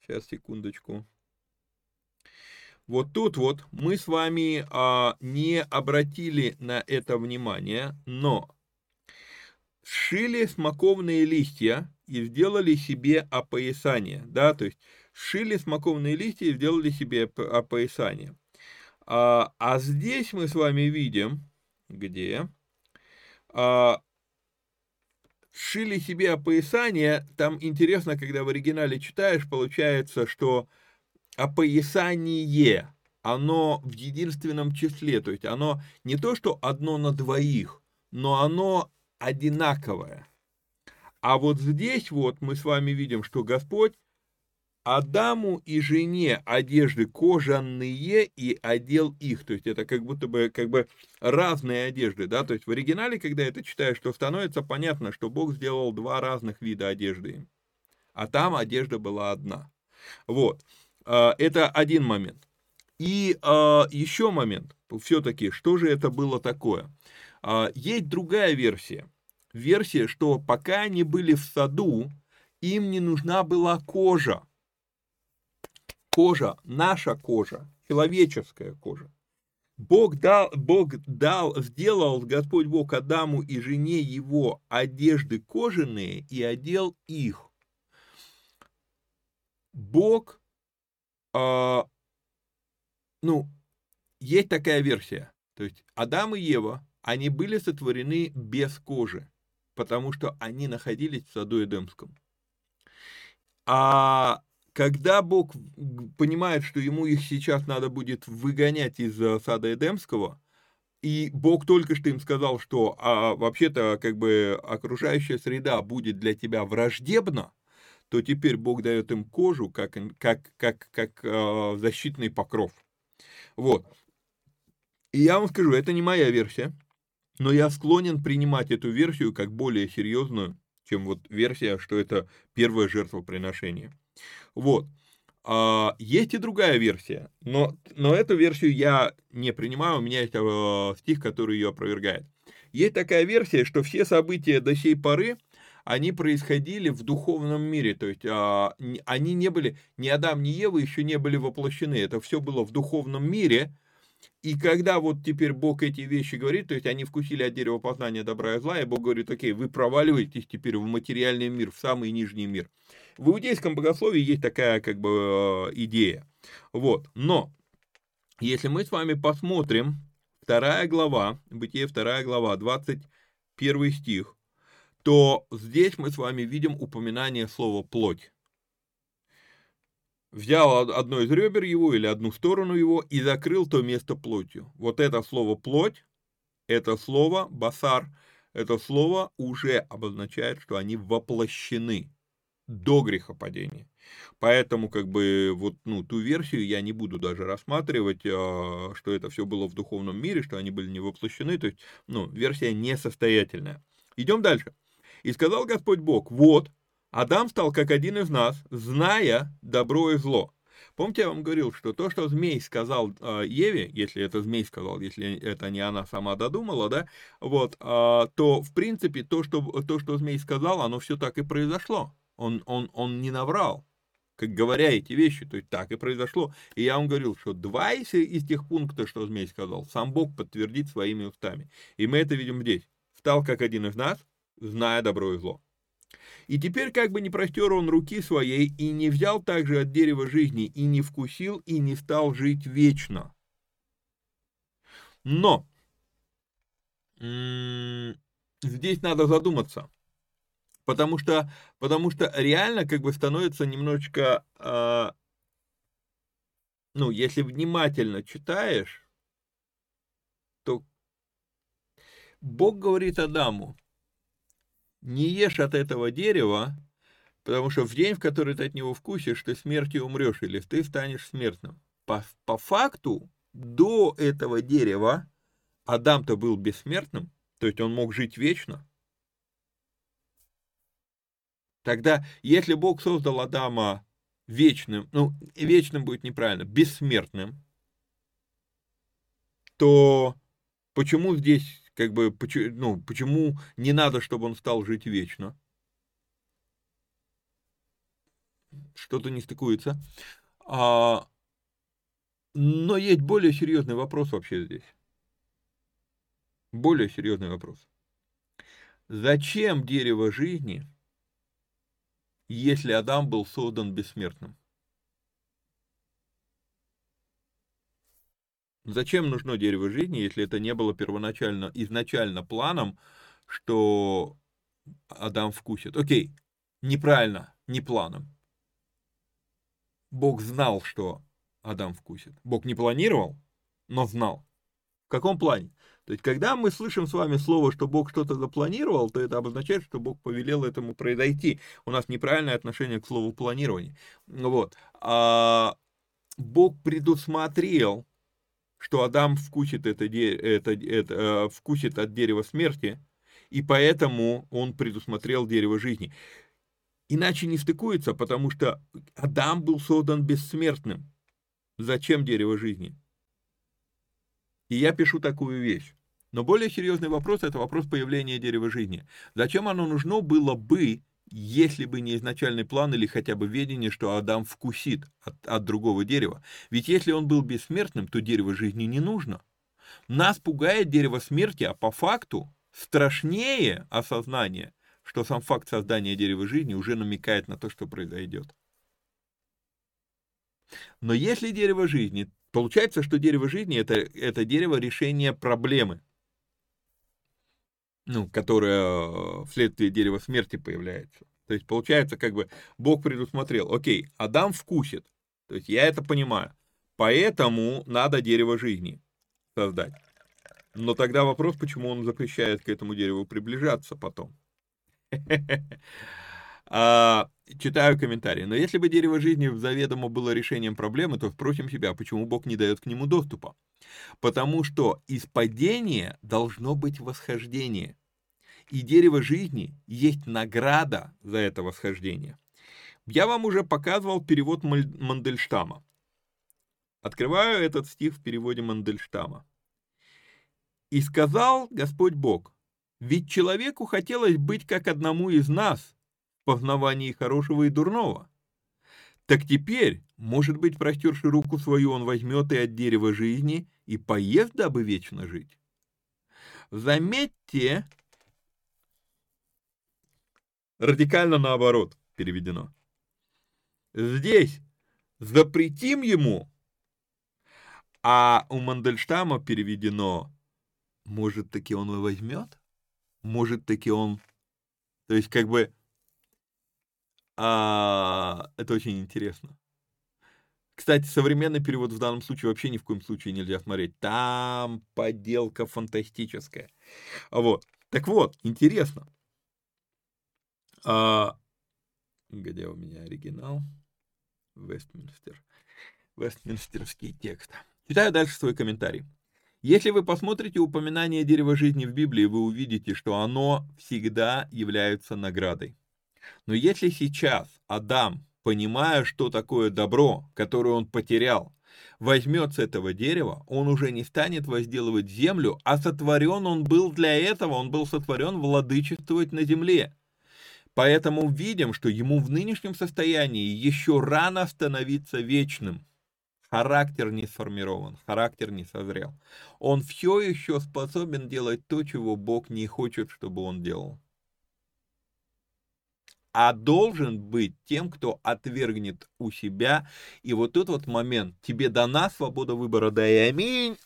сейчас, секундочку, вот тут вот мы с вами а, не обратили на это внимание, но сшили смоковные листья и сделали себе опоясание, да, то есть сшили смоковные листья и сделали себе опоясание. А, а здесь мы с вами видим, где а, сшили себе опоясание, там интересно, когда в оригинале читаешь, получается, что опоясание, оно в единственном числе, то есть оно не то, что одно на двоих, но оно одинаковое. А вот здесь вот мы с вами видим, что Господь Адаму и жене одежды кожаные и одел их. То есть это как будто бы, как бы разные одежды, да, то есть в оригинале, когда это читаешь, то становится понятно, что Бог сделал два разных вида одежды а там одежда была одна. Вот. А, это один момент. И а, еще момент, все-таки, что же это было такое? А, есть другая версия. Версия, что пока они были в саду, им не нужна была кожа. Кожа, наша кожа, человеческая кожа. Бог дал, Бог дал, сделал Господь Бог Адаму и жене его одежды кожаные и одел их. Бог а, ну, есть такая версия. То есть Адам и Ева, они были сотворены без кожи, потому что они находились в саду Эдемском. А когда Бог понимает, что ему их сейчас надо будет выгонять из э, сада Эдемского, и Бог только что им сказал, что а, вообще-то как бы окружающая среда будет для тебя враждебна, то теперь Бог дает им кожу как, как, как, как э, защитный покров. Вот. И я вам скажу, это не моя версия, но я склонен принимать эту версию как более серьезную, чем вот версия, что это первое жертвоприношение. Вот. А, есть и другая версия, но, но эту версию я не принимаю, у меня есть э, стих, который ее опровергает. Есть такая версия, что все события до сей поры они происходили в духовном мире, то есть а, они не были, ни Адам, ни Ева еще не были воплощены, это все было в духовном мире, и когда вот теперь Бог эти вещи говорит, то есть они вкусили от дерева познания добра и зла, и Бог говорит, окей, вы проваливаетесь теперь в материальный мир, в самый нижний мир. В иудейском богословии есть такая как бы а, идея. Вот, но если мы с вами посмотрим, вторая глава, Бытие вторая глава, 21 стих, то здесь мы с вами видим упоминание слова «плоть». взял одно из ребер его или одну сторону его и закрыл то место плотью. Вот это слово «плоть», это слово «басар», это слово уже обозначает, что они воплощены до грехопадения. Поэтому, как бы, вот, ну, ту версию я не буду даже рассматривать, а, что это все было в духовном мире, что они были не воплощены, то есть, ну, версия несостоятельная. Идем дальше. «И сказал Господь Бог, вот, Адам стал как один из нас, зная добро и зло. Помните, я вам говорил, что то, что змей сказал э, Еве, если это змей сказал, если это не она сама додумала, да, вот, э, то, в принципе, то что, то, что змей сказал, оно все так и произошло. Он, он, он не наврал, как говоря эти вещи, то есть так и произошло. И я вам говорил, что два из, из тех пунктов, что змей сказал, сам Бог подтвердит своими устами. И мы это видим здесь. Стал как один из нас, зная добро и зло. И теперь как бы не простер он руки своей, и не взял также от дерева жизни, и не вкусил, и не стал жить вечно. Но здесь надо задуматься, потому что, потому что реально как бы становится немножечко, э, ну, если внимательно читаешь, то Бог говорит Адаму, не ешь от этого дерева, потому что в день, в который ты от него вкусишь, ты смертью умрешь, или ты станешь смертным. По, по факту, до этого дерева Адам-то был бессмертным, то есть он мог жить вечно. Тогда, если Бог создал Адама вечным, ну, вечным будет неправильно, бессмертным, то почему здесь как бы, ну, почему не надо, чтобы он стал жить вечно? Что-то не стыкуется. А, но есть более серьезный вопрос вообще здесь. Более серьезный вопрос. Зачем дерево жизни, если Адам был создан бессмертным? Зачем нужно дерево жизни, если это не было первоначально, изначально планом, что Адам вкусит? Окей, неправильно, не планом. Бог знал, что Адам вкусит. Бог не планировал, но знал. В каком плане? То есть, когда мы слышим с вами слово, что Бог что-то запланировал, то это обозначает, что Бог повелел этому произойти. У нас неправильное отношение к слову планирование. Вот. А Бог предусмотрел что Адам вкусит, это, это, это, э, вкусит от дерева смерти, и поэтому он предусмотрел дерево жизни. Иначе не стыкуется, потому что Адам был создан бессмертным. Зачем дерево жизни? И я пишу такую вещь. Но более серьезный вопрос – это вопрос появления дерева жизни. Зачем оно нужно было бы если бы не изначальный план или хотя бы ведение, что Адам вкусит от, от другого дерева. Ведь если он был бессмертным, то дерево жизни не нужно. Нас пугает дерево смерти, а по факту страшнее осознание, что сам факт создания дерева жизни уже намекает на то, что произойдет. Но если дерево жизни, получается, что дерево жизни это, это дерево решения проблемы – ну, которая э, вследствие дерева смерти появляется. То есть получается, как бы Бог предусмотрел, окей, Адам вкусит, то есть я это понимаю, поэтому надо дерево жизни создать. Но тогда вопрос, почему он запрещает к этому дереву приближаться потом. А, читаю комментарии. Но если бы дерево жизни заведомо было решением проблемы, то спросим себя, почему Бог не дает к нему доступа? Потому что из падения должно быть восхождение. И дерево жизни есть награда за это восхождение. Я вам уже показывал перевод Мандельштама. Открываю этот стих в переводе Мандельштама. «И сказал Господь Бог, ведь человеку хотелось быть как одному из нас познавании хорошего и дурного. Так теперь, может быть, простерши руку свою, он возьмет и от дерева жизни и поест, дабы вечно жить. Заметьте, радикально наоборот переведено. Здесь запретим ему, а у Мандельштама переведено, может таки он его возьмет, может таки он, то есть как бы, а, это очень интересно. Кстати, современный перевод в данном случае вообще ни в коем случае нельзя смотреть. Там подделка фантастическая. Вот. Так вот, интересно. А, где у меня оригинал? Вестминстер. Вестминстерский текст. Читаю дальше свой комментарий. Если вы посмотрите упоминание дерева жизни в Библии, вы увидите, что оно всегда является наградой. Но если сейчас Адам, понимая, что такое добро, которое он потерял, возьмет с этого дерева, он уже не станет возделывать землю, а сотворен он был для этого, он был сотворен владычествовать на земле. Поэтому видим, что ему в нынешнем состоянии еще рано становиться вечным. Характер не сформирован, характер не созрел. Он все еще способен делать то, чего Бог не хочет, чтобы он делал. А должен быть тем, кто отвергнет у себя. И вот тут вот момент. Тебе дана свобода выбора, да и аминь.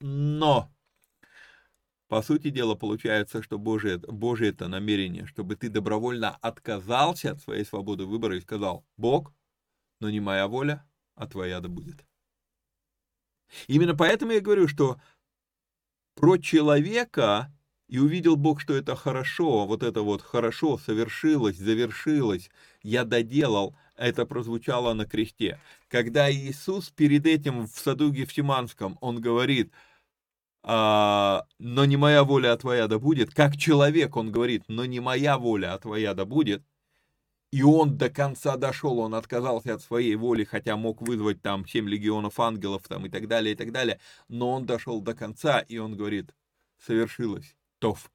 Но по сути дела, получается, что Божие, Божие это намерение, чтобы ты добровольно отказался от своей свободы выбора и сказал, Бог, но не моя воля, а твоя да будет. Именно поэтому я говорю, что про человека и увидел Бог, что это хорошо, вот это вот хорошо совершилось, завершилось, я доделал, это прозвучало на кресте. Когда Иисус перед этим в саду Гефсиманском, он говорит – а, но не моя воля, а твоя да будет. Как человек он говорит, но не моя воля, а твоя да будет. И он до конца дошел, он отказался от своей воли, хотя мог вызвать там 7 легионов ангелов там и так далее, и так далее. Но он дошел до конца, и он говорит, совершилось, тов,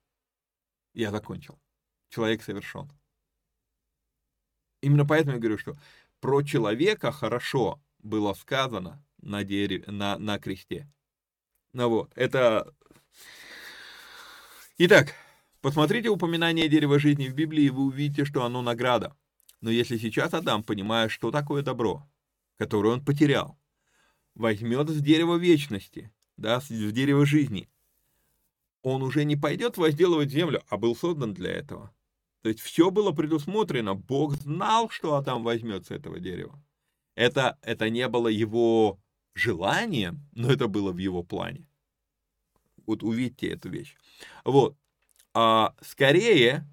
я закончил. Человек совершен. Именно поэтому я говорю, что про человека хорошо было сказано на, дереве, на, на кресте. Ну вот, это... Итак, посмотрите упоминание дерева жизни в Библии, и вы увидите, что оно награда. Но если сейчас Адам, понимая, что такое добро, которое он потерял, возьмет с дерева вечности, да, с дерева жизни, он уже не пойдет возделывать землю, а был создан для этого. То есть все было предусмотрено, Бог знал, что Адам возьмет с этого дерева. Это, это не было его желанием, но это было в его плане. Вот увидьте эту вещь. Вот. А скорее,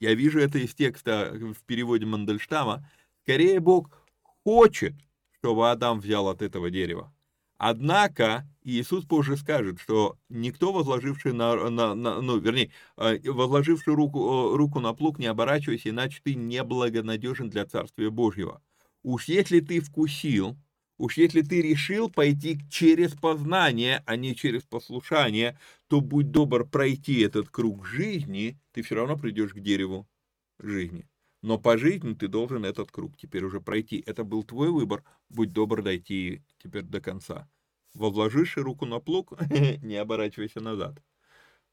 я вижу это из текста в переводе Мандельштама, скорее Бог хочет, чтобы Адам взял от этого дерева. Однако Иисус позже скажет, что никто, возложивший на, на, на ну, вернее, э, возложивший руку, э, руку на плуг, не оборачивайся, иначе ты неблагонадежен для Царствия Божьего. Уж если ты вкусил Уж если ты решил пойти через познание, а не через послушание, то будь добр пройти этот круг жизни, ты все равно придешь к дереву жизни. Но по жизни ты должен этот круг теперь уже пройти. Это был твой выбор, будь добр дойти теперь до конца. Возложишь руку на плуг, не оборачивайся назад.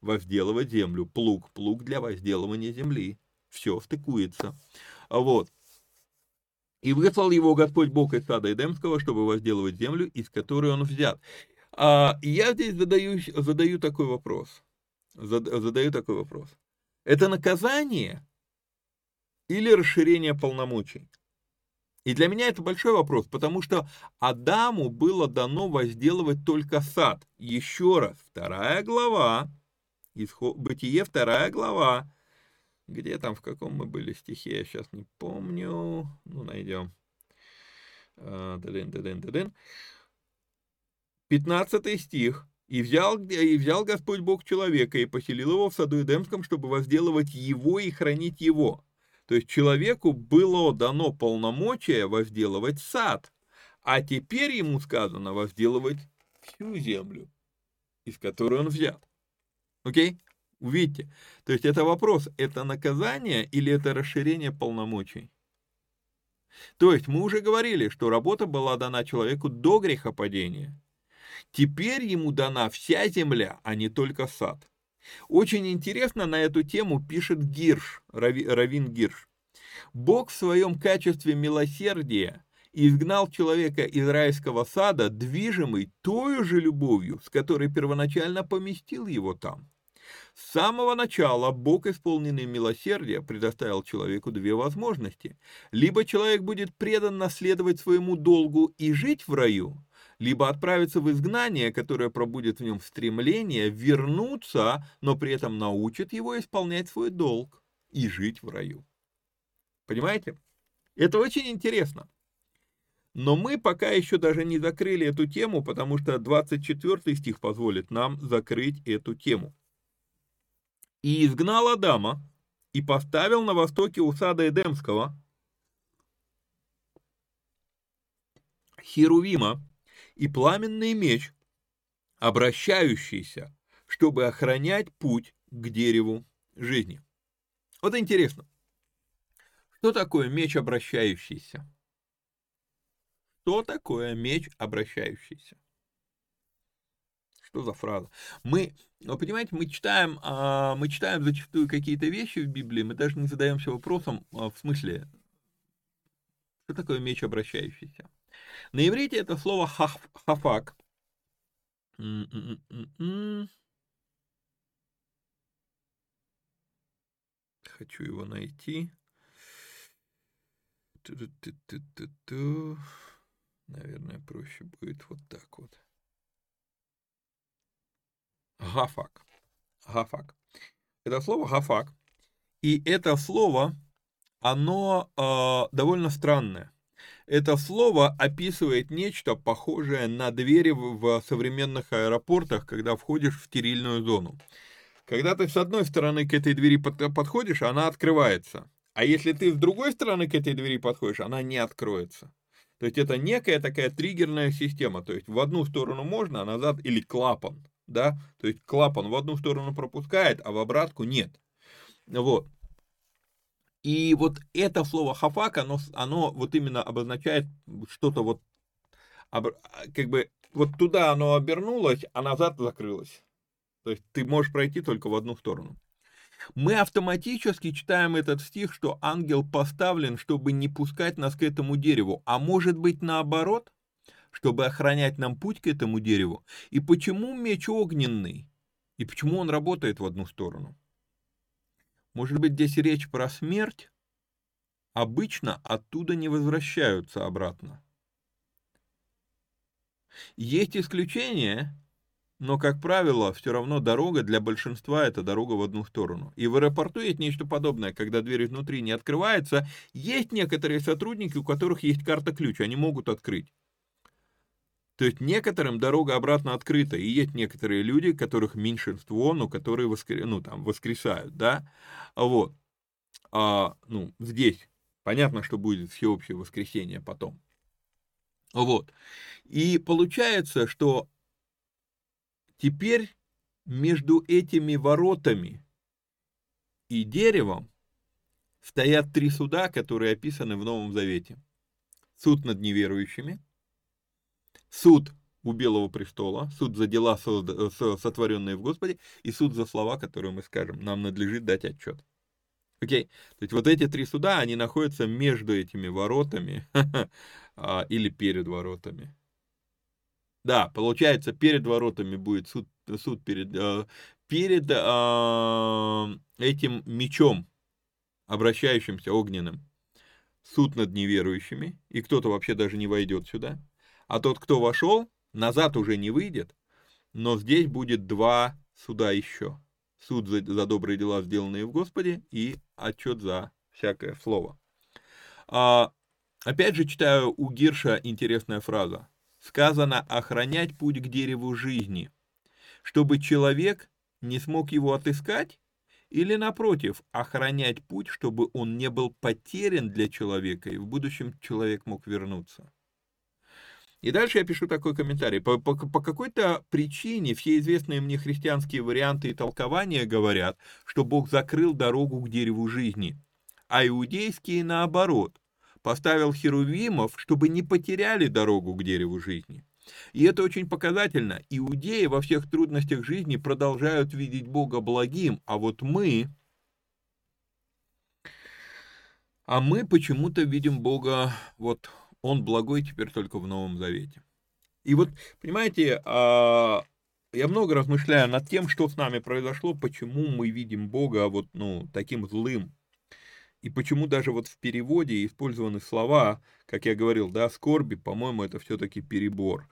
Возделывать землю, плуг, плуг для возделывания земли. Все стыкуется. Вот. И выслал его Господь Бог из сада Эдемского, чтобы возделывать землю, из которой он взят. А я здесь задаю, задаю такой вопрос. Задаю такой вопрос. Это наказание или расширение полномочий? И для меня это большой вопрос, потому что Адаму было дано возделывать только сад. Еще раз, вторая глава, исход, Бытие, вторая глава, где там, в каком мы были стихе, я сейчас не помню. Ну, найдем. Дадын, дадын, дадын. 15 стих. «И взял, «И взял Господь Бог человека и поселил его в саду Эдемском, чтобы возделывать его и хранить его». То есть человеку было дано полномочия возделывать сад, а теперь ему сказано возделывать всю землю, из которой он взят. Окей? Увидите, то есть это вопрос, это наказание или это расширение полномочий? То есть мы уже говорили, что работа была дана человеку до грехопадения. Теперь ему дана вся земля, а не только сад. Очень интересно на эту тему пишет Гирш, Равин Гирш. Бог в своем качестве милосердия изгнал человека из райского сада, движимый той же любовью, с которой первоначально поместил его там. С самого начала Бог, исполненный милосердия, предоставил человеку две возможности. Либо человек будет предан наследовать своему долгу и жить в раю, либо отправиться в изгнание, которое пробудет в нем стремление вернуться, но при этом научит его исполнять свой долг и жить в раю. Понимаете? Это очень интересно. Но мы пока еще даже не закрыли эту тему, потому что 24 стих позволит нам закрыть эту тему. «И изгнал Адама, и поставил на востоке у сада Эдемского Херувима и пламенный меч, обращающийся, чтобы охранять путь к дереву жизни». Вот интересно, что такое меч обращающийся? Что такое меч обращающийся? Что за фраза? Мы, ну, понимаете, мы читаем, а, мы читаем зачастую какие-то вещи в Библии, мы даже не задаемся вопросом, а, в смысле, что такое меч обращающийся? На иврите это слово хафак. Хочу его найти. Наверное, проще будет вот так вот. Гафак. Гафак. Это слово гафак. И это слово, оно э, довольно странное. Это слово описывает нечто похожее на двери в современных аэропортах, когда входишь в стерильную зону. Когда ты с одной стороны к этой двери подходишь, она открывается. А если ты с другой стороны к этой двери подходишь, она не откроется. То есть это некая такая триггерная система. То есть в одну сторону можно, а назад или клапан. Да? То есть клапан в одну сторону пропускает, а в обратку нет. Вот. И вот это слово хафак, оно, оно вот именно обозначает что-то вот, как бы, вот туда оно обернулось, а назад закрылось. То есть ты можешь пройти только в одну сторону. Мы автоматически читаем этот стих, что ангел поставлен, чтобы не пускать нас к этому дереву, а может быть наоборот, чтобы охранять нам путь к этому дереву. И почему меч огненный? И почему он работает в одну сторону? Может быть, здесь речь про смерть? Обычно оттуда не возвращаются обратно. Есть исключения, но, как правило, все равно дорога для большинства это дорога в одну сторону. И в аэропорту есть нечто подобное, когда дверь изнутри не открывается, есть некоторые сотрудники, у которых есть карта-ключ, они могут открыть. То есть некоторым дорога обратно открыта, и есть некоторые люди, которых меньшинство, но которые воскр... ну, там, воскресают, да, вот. А, ну, здесь понятно, что будет всеобщее воскресение потом. Вот. И получается, что Теперь между этими воротами и деревом стоят три суда, которые описаны в Новом Завете. Суд над неверующими, суд у Белого престола, суд за дела, сотворенные в Господе, и суд за слова, которые мы скажем. Нам надлежит дать отчет. Окей? То есть вот эти три суда, они находятся между этими воротами а, или перед воротами. Да, получается, перед воротами будет суд, суд перед, э, перед э, этим мечом, обращающимся огненным. Суд над неверующими, и кто-то вообще даже не войдет сюда. А тот, кто вошел, назад уже не выйдет, но здесь будет два суда еще. Суд за, за добрые дела, сделанные в Господе, и отчет за всякое слово. А, опять же, читаю у Гирша интересная фраза сказано охранять путь к дереву жизни, чтобы человек не смог его отыскать, или, напротив, охранять путь, чтобы он не был потерян для человека, и в будущем человек мог вернуться. И дальше я пишу такой комментарий. По, по, по какой-то причине все известные мне христианские варианты и толкования говорят, что Бог закрыл дорогу к дереву жизни, а иудейские наоборот, поставил херувимов, чтобы не потеряли дорогу к дереву жизни. И это очень показательно. Иудеи во всех трудностях жизни продолжают видеть Бога благим, а вот мы... А мы почему-то видим Бога, вот Он благой теперь только в Новом Завете. И вот, понимаете, а, я много размышляю над тем, что с нами произошло, почему мы видим Бога вот, ну, таким злым. И почему даже вот в переводе использованы слова, как я говорил, да, скорби, по-моему, это все-таки перебор.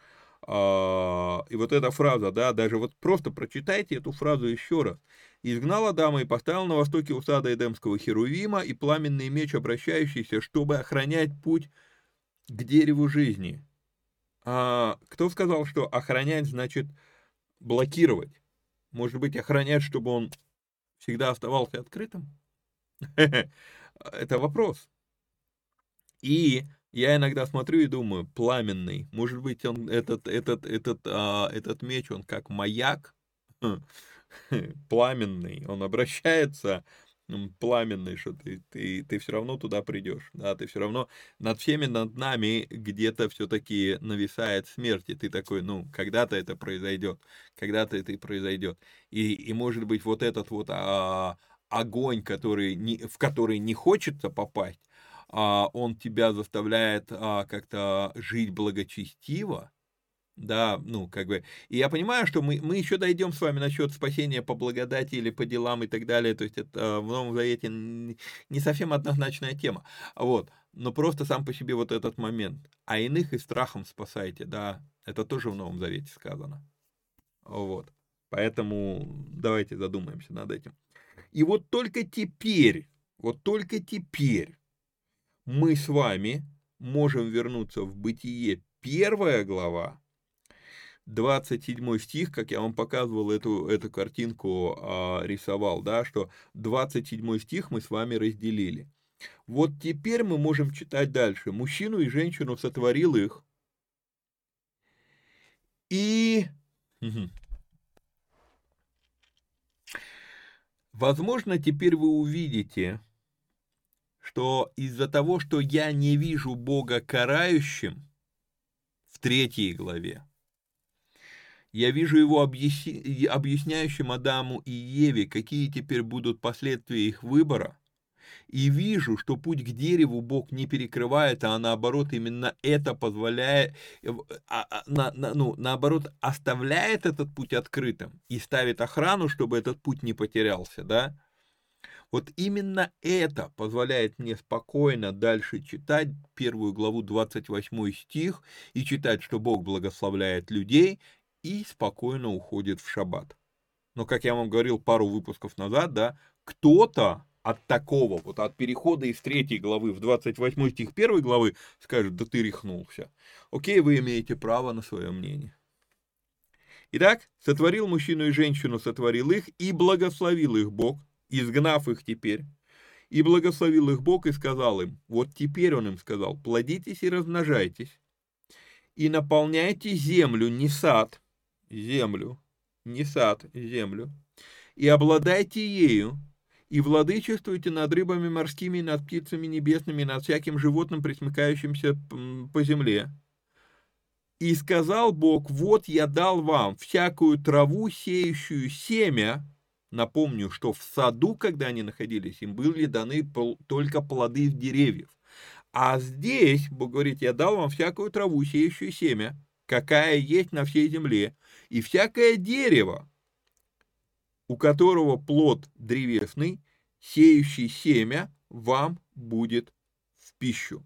А, и вот эта фраза, да, даже вот просто прочитайте эту фразу еще раз. «Изгнал Адама и поставил на востоке у сада Эдемского Херувима и пламенный меч, обращающийся, чтобы охранять путь к дереву жизни». А, кто сказал, что охранять значит блокировать? Может быть, охранять, чтобы он всегда оставался открытым? Это вопрос. И я иногда смотрю и думаю, пламенный, может быть, он, этот, этот, этот, а, этот меч, он как маяк, пламенный, он обращается пламенный, что ты, ты, ты все равно туда придешь, да, ты все равно над всеми, над нами где-то все-таки нависает смерть, и ты такой, ну, когда-то это произойдет, когда-то это и произойдет, и, и может быть вот этот вот а, огонь, который не, в который не хочется попасть, а, он тебя заставляет а, как-то жить благочестиво, да, ну, как бы, и я понимаю, что мы, мы еще дойдем с вами насчет спасения по благодати или по делам и так далее, то есть это в Новом Завете не совсем однозначная тема, вот, но просто сам по себе вот этот момент, а иных и страхом спасайте, да, это тоже в Новом Завете сказано, вот, поэтому давайте задумаемся над этим. И вот только теперь, вот только теперь мы с вами можем вернуться в Бытие. Первая глава, 27 стих, как я вам показывал эту, эту картинку, а, рисовал, да, что 27 стих мы с вами разделили. Вот теперь мы можем читать дальше. Мужчину и женщину сотворил их. И... Возможно, теперь вы увидите, что из-за того, что я не вижу Бога карающим в третьей главе, я вижу его объясни... объясняющим Адаму и Еве, какие теперь будут последствия их выбора, и вижу, что путь к дереву Бог не перекрывает, а наоборот именно это позволяет, а, а, на, на, ну, наоборот оставляет этот путь открытым и ставит охрану, чтобы этот путь не потерялся, да? Вот именно это позволяет мне спокойно дальше читать первую главу 28 стих и читать, что Бог благословляет людей и спокойно уходит в шаббат. Но, как я вам говорил пару выпусков назад, да, кто-то от такого, вот от перехода из третьей главы в 28 стих первой главы скажет, да ты рехнулся. Окей, вы имеете право на свое мнение. Итак, сотворил мужчину и женщину, сотворил их, и благословил их Бог, изгнав их теперь. И благословил их Бог и сказал им, вот теперь он им сказал, плодитесь и размножайтесь, и наполняйте землю, не сад, землю, не сад, землю, и обладайте ею, и владычествуйте над рыбами морскими, над птицами небесными, над всяким животным, присмыкающимся по земле. И сказал Бог, вот я дал вам всякую траву, сеющую семя. Напомню, что в саду, когда они находились, им были даны только плоды деревьев. А здесь, Бог говорит, я дал вам всякую траву, сеющую семя, какая есть на всей земле, и всякое дерево, у которого плод древесный, сеющий семя, вам будет в пищу.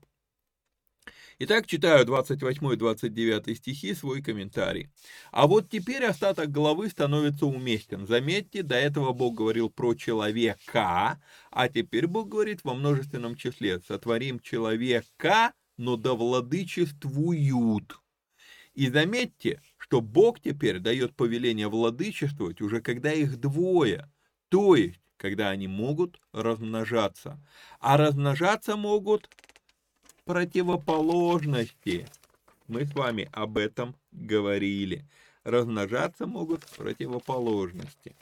Итак, читаю 28 и 29 стихи, свой комментарий. А вот теперь остаток главы становится уместен. Заметьте, до этого Бог говорил про человека, а теперь Бог говорит во множественном числе. Сотворим человека, но да владычествуют. И заметьте, что Бог теперь дает повеление владычествовать уже когда их двое, то есть когда они могут размножаться. А размножаться могут противоположности. Мы с вами об этом говорили. Размножаться могут противоположности.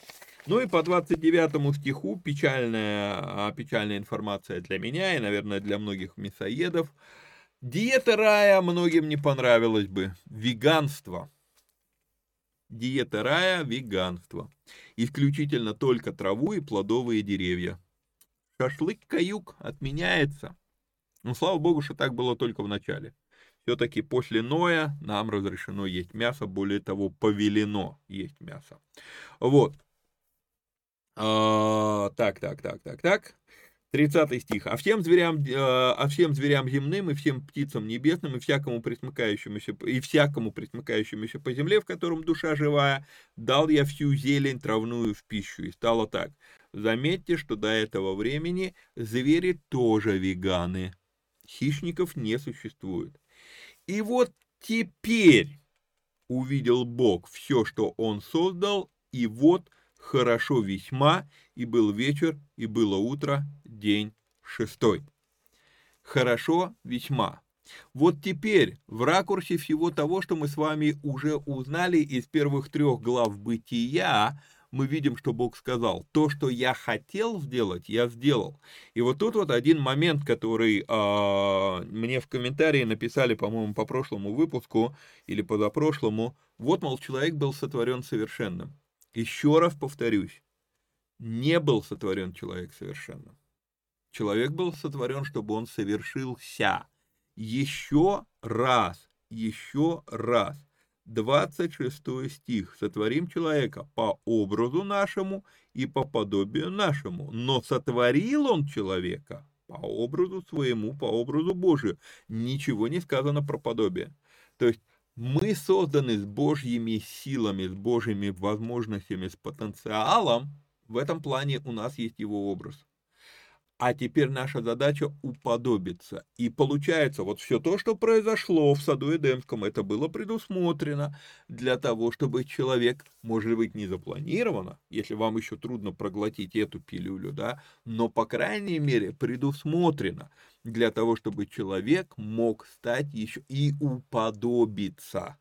Ну и по 29 стиху печальная, а, печальная информация для меня и, наверное, для многих мясоедов. Диета рая многим не понравилась бы. Веганство – Диета рая – веганство. Исключительно только траву и плодовые деревья. Шашлык-каюк отменяется. Ну, слава богу, что так было только в начале. Все-таки после Ноя нам разрешено есть мясо, более того, повелено есть мясо. Вот. А, так, так, так, так, так. 30 стих. «А всем, зверям, э, «А всем зверям земным и всем птицам небесным и всякому присмыкающемуся, и всякому присмыкающемуся по земле, в котором душа живая, дал я всю зелень травную в пищу». И стало так. Заметьте, что до этого времени звери тоже веганы. Хищников не существует. И вот теперь увидел Бог все, что Он создал, и вот хорошо весьма, и был вечер, и было утро, день шестой. Хорошо весьма. Вот теперь, в ракурсе всего того, что мы с вами уже узнали из первых трех глав бытия, мы видим, что Бог сказал, то, что я хотел сделать, я сделал. И вот тут вот один момент, который э, мне в комментарии написали, по-моему, по прошлому выпуску или позапрошлому, вот, мол, человек был сотворен совершенным. Еще раз повторюсь, не был сотворен человек совершенным. Человек был сотворен, чтобы он совершился. Еще раз, еще раз. 26 стих. «Сотворим человека по образу нашему и по подобию нашему, но сотворил он человека по образу своему, по образу Божию». Ничего не сказано про подобие. То есть мы созданы с Божьими силами, с Божьими возможностями, с потенциалом. В этом плане у нас есть его образ. А теперь наша задача уподобиться. И получается, вот все то, что произошло в саду Эдемском, это было предусмотрено для того, чтобы человек, может быть, не запланировано, если вам еще трудно проглотить эту пилюлю, да, но, по крайней мере, предусмотрено для того, чтобы человек мог стать еще и уподобиться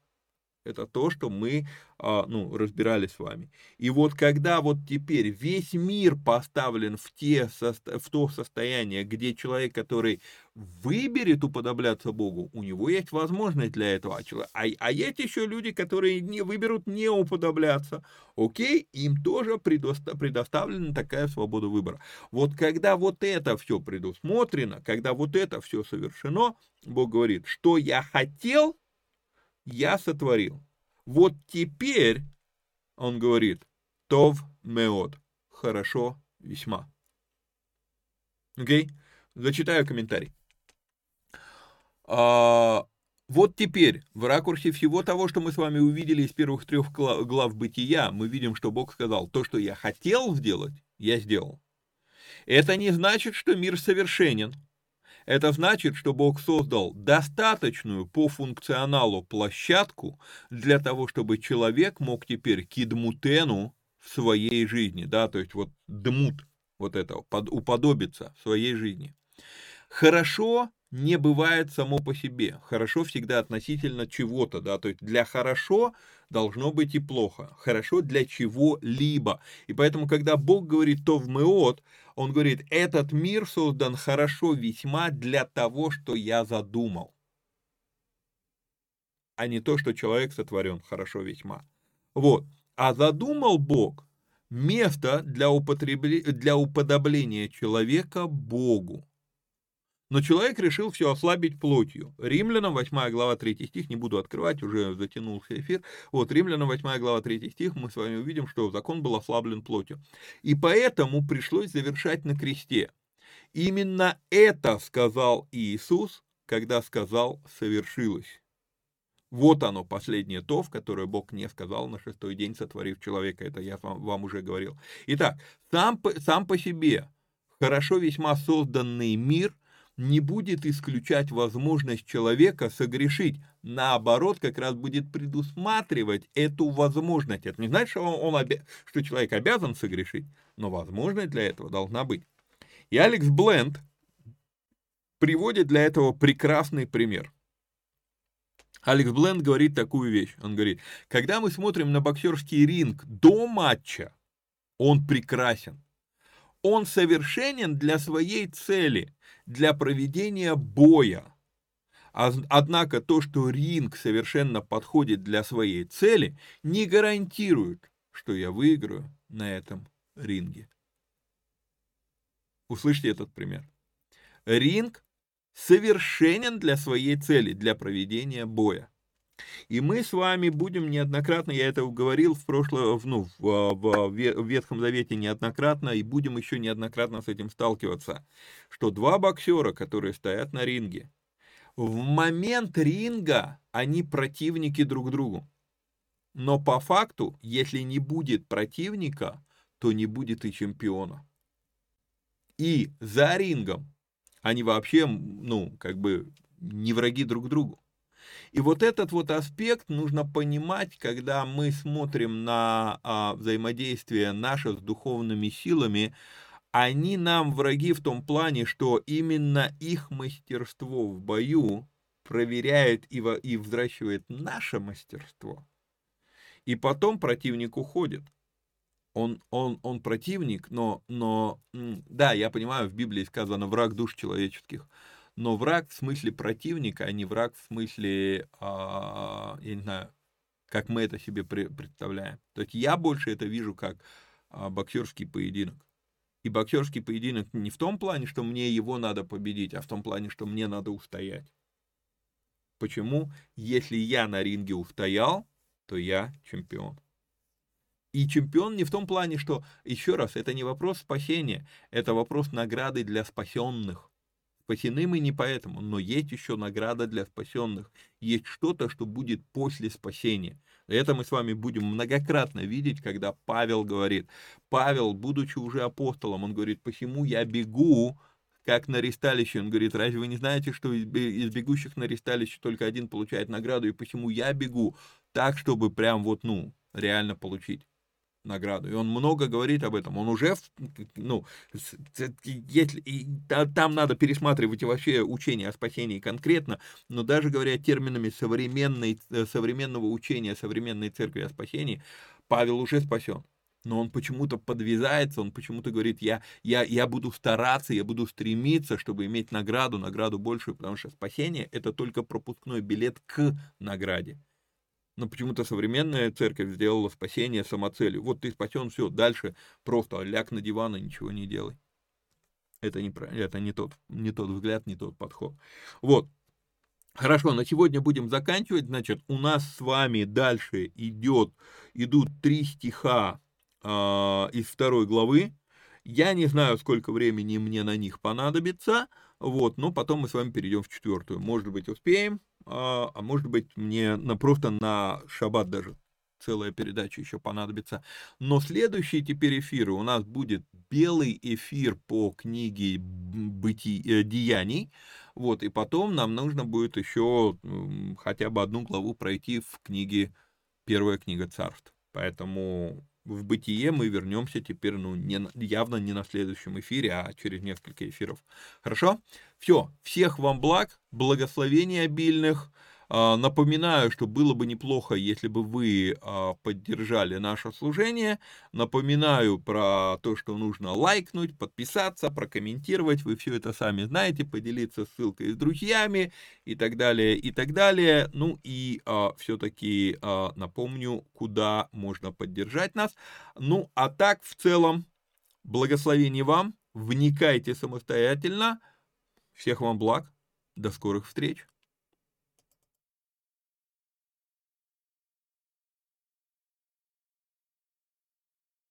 это то, что мы а, ну, разбирали с вами. И вот когда вот теперь весь мир поставлен в, те, в то состояние, где человек, который выберет уподобляться Богу, у него есть возможность для этого. А, а есть еще люди, которые не выберут не уподобляться. Окей, им тоже предоставлена такая свобода выбора. Вот когда вот это все предусмотрено, когда вот это все совершено, Бог говорит, что я хотел, я сотворил. Вот теперь, он говорит, тов меот, хорошо весьма. Окей? Okay? Зачитаю комментарий. А, вот теперь, в ракурсе всего того, что мы с вами увидели из первых трех глав бытия, мы видим, что Бог сказал, то, что я хотел сделать, я сделал. Это не значит, что мир совершенен. Это значит, что Бог создал достаточную по функционалу площадку для того, чтобы человек мог теперь кидмутену в своей жизни, да, то есть вот дмут, вот этого, под, уподобиться в своей жизни. Хорошо не бывает само по себе. Хорошо всегда относительно чего-то, да, то есть для хорошо должно быть и плохо. Хорошо для чего-либо. И поэтому, когда Бог говорит то в меот, Он говорит, этот мир создан хорошо весьма для того, что я задумал. А не то, что человек сотворен хорошо весьма. Вот. А задумал Бог место для, употребли... для уподобления человека Богу. Но человек решил все ослабить плотью. Римлянам 8 глава 3 стих, не буду открывать, уже затянулся эфир. Вот, Римлянам 8 глава 3 стих, мы с вами увидим, что закон был ослаблен плотью. И поэтому пришлось завершать на кресте. Именно это сказал Иисус, когда сказал «совершилось». Вот оно, последнее то, в которое Бог не сказал на шестой день, сотворив человека. Это я вам, вам уже говорил. Итак, сам, сам по себе хорошо весьма созданный мир – не будет исключать возможность человека согрешить. Наоборот, как раз будет предусматривать эту возможность. Это не значит, что, он, он что человек обязан согрешить, но возможность для этого должна быть. И Алекс Бленд приводит для этого прекрасный пример. Алекс Бленд говорит такую вещь. Он говорит, когда мы смотрим на боксерский ринг до матча, он прекрасен. Он совершенен для своей цели для проведения боя. Однако то, что ринг совершенно подходит для своей цели, не гарантирует, что я выиграю на этом ринге. Услышьте этот пример. Ринг совершенен для своей цели, для проведения боя. И мы с вами будем неоднократно, я это говорил в прошлом, ну, в, в, Ветхом Завете неоднократно, и будем еще неоднократно с этим сталкиваться, что два боксера, которые стоят на ринге, в момент ринга они противники друг другу. Но по факту, если не будет противника, то не будет и чемпиона. И за рингом они вообще, ну, как бы не враги друг другу. И вот этот вот аспект нужно понимать, когда мы смотрим на а, взаимодействие наше с духовными силами. Они нам враги в том плане, что именно их мастерство в бою проверяет и, и взращивает наше мастерство. И потом противник уходит. Он, он, он противник, но, но, да, я понимаю, в Библии сказано враг душ человеческих но враг в смысле противника, а не враг в смысле, а, я не знаю, как мы это себе представляем. То есть я больше это вижу как а, боксерский поединок. И боксерский поединок не в том плане, что мне его надо победить, а в том плане, что мне надо устоять. Почему? Если я на ринге устоял, то я чемпион. И чемпион не в том плане, что, еще раз, это не вопрос спасения, это вопрос награды для спасенных. Спасены мы не поэтому, но есть еще награда для спасенных. Есть что-то, что будет после спасения. Это мы с вами будем многократно видеть, когда Павел говорит. Павел, будучи уже апостолом, он говорит, почему я бегу, как на ресталище. Он говорит, разве вы не знаете, что из бегущих на ресталище только один получает награду, и почему я бегу так, чтобы прям вот, ну, реально получить награду. И он много говорит об этом. Он уже, ну, если, и, там надо пересматривать вообще учение о спасении конкретно, но даже говоря терминами современной, э, современного учения современной церкви о спасении, Павел уже спасен. Но он почему-то подвязается, он почему-то говорит, я, я, я буду стараться, я буду стремиться, чтобы иметь награду, награду большую, потому что спасение – это только пропускной билет к награде. Но почему-то современная церковь сделала спасение самоцелью. Вот ты спасен, все, дальше просто ляг на диван и ничего не делай. Это не, это не, тот, не тот взгляд, не тот подход. Вот. Хорошо, на сегодня будем заканчивать. Значит, у нас с вами дальше идет, идут три стиха э, из второй главы. Я не знаю, сколько времени мне на них понадобится, вот, но потом мы с вами перейдем в четвертую. Может быть, успеем, а, а может быть мне на, просто на шаббат даже целая передача еще понадобится. Но следующие теперь эфиры у нас будет белый эфир по книге быти, э, деяний. Вот, и потом нам нужно будет еще э, хотя бы одну главу пройти в книге Первая книга царств. Поэтому в бытие мы вернемся теперь, ну, не, явно не на следующем эфире, а через несколько эфиров. Хорошо? Все. Всех вам благ, благословений обильных. А, напоминаю, что было бы неплохо, если бы вы а, поддержали наше служение. Напоминаю про то, что нужно лайкнуть, подписаться, прокомментировать. Вы все это сами знаете, поделиться ссылкой с друзьями и так далее, и так далее. Ну и а, все-таки напомню, куда можно поддержать нас. Ну а так в целом, благословений вам, вникайте самостоятельно. Всех вам благ, до скорых встреч.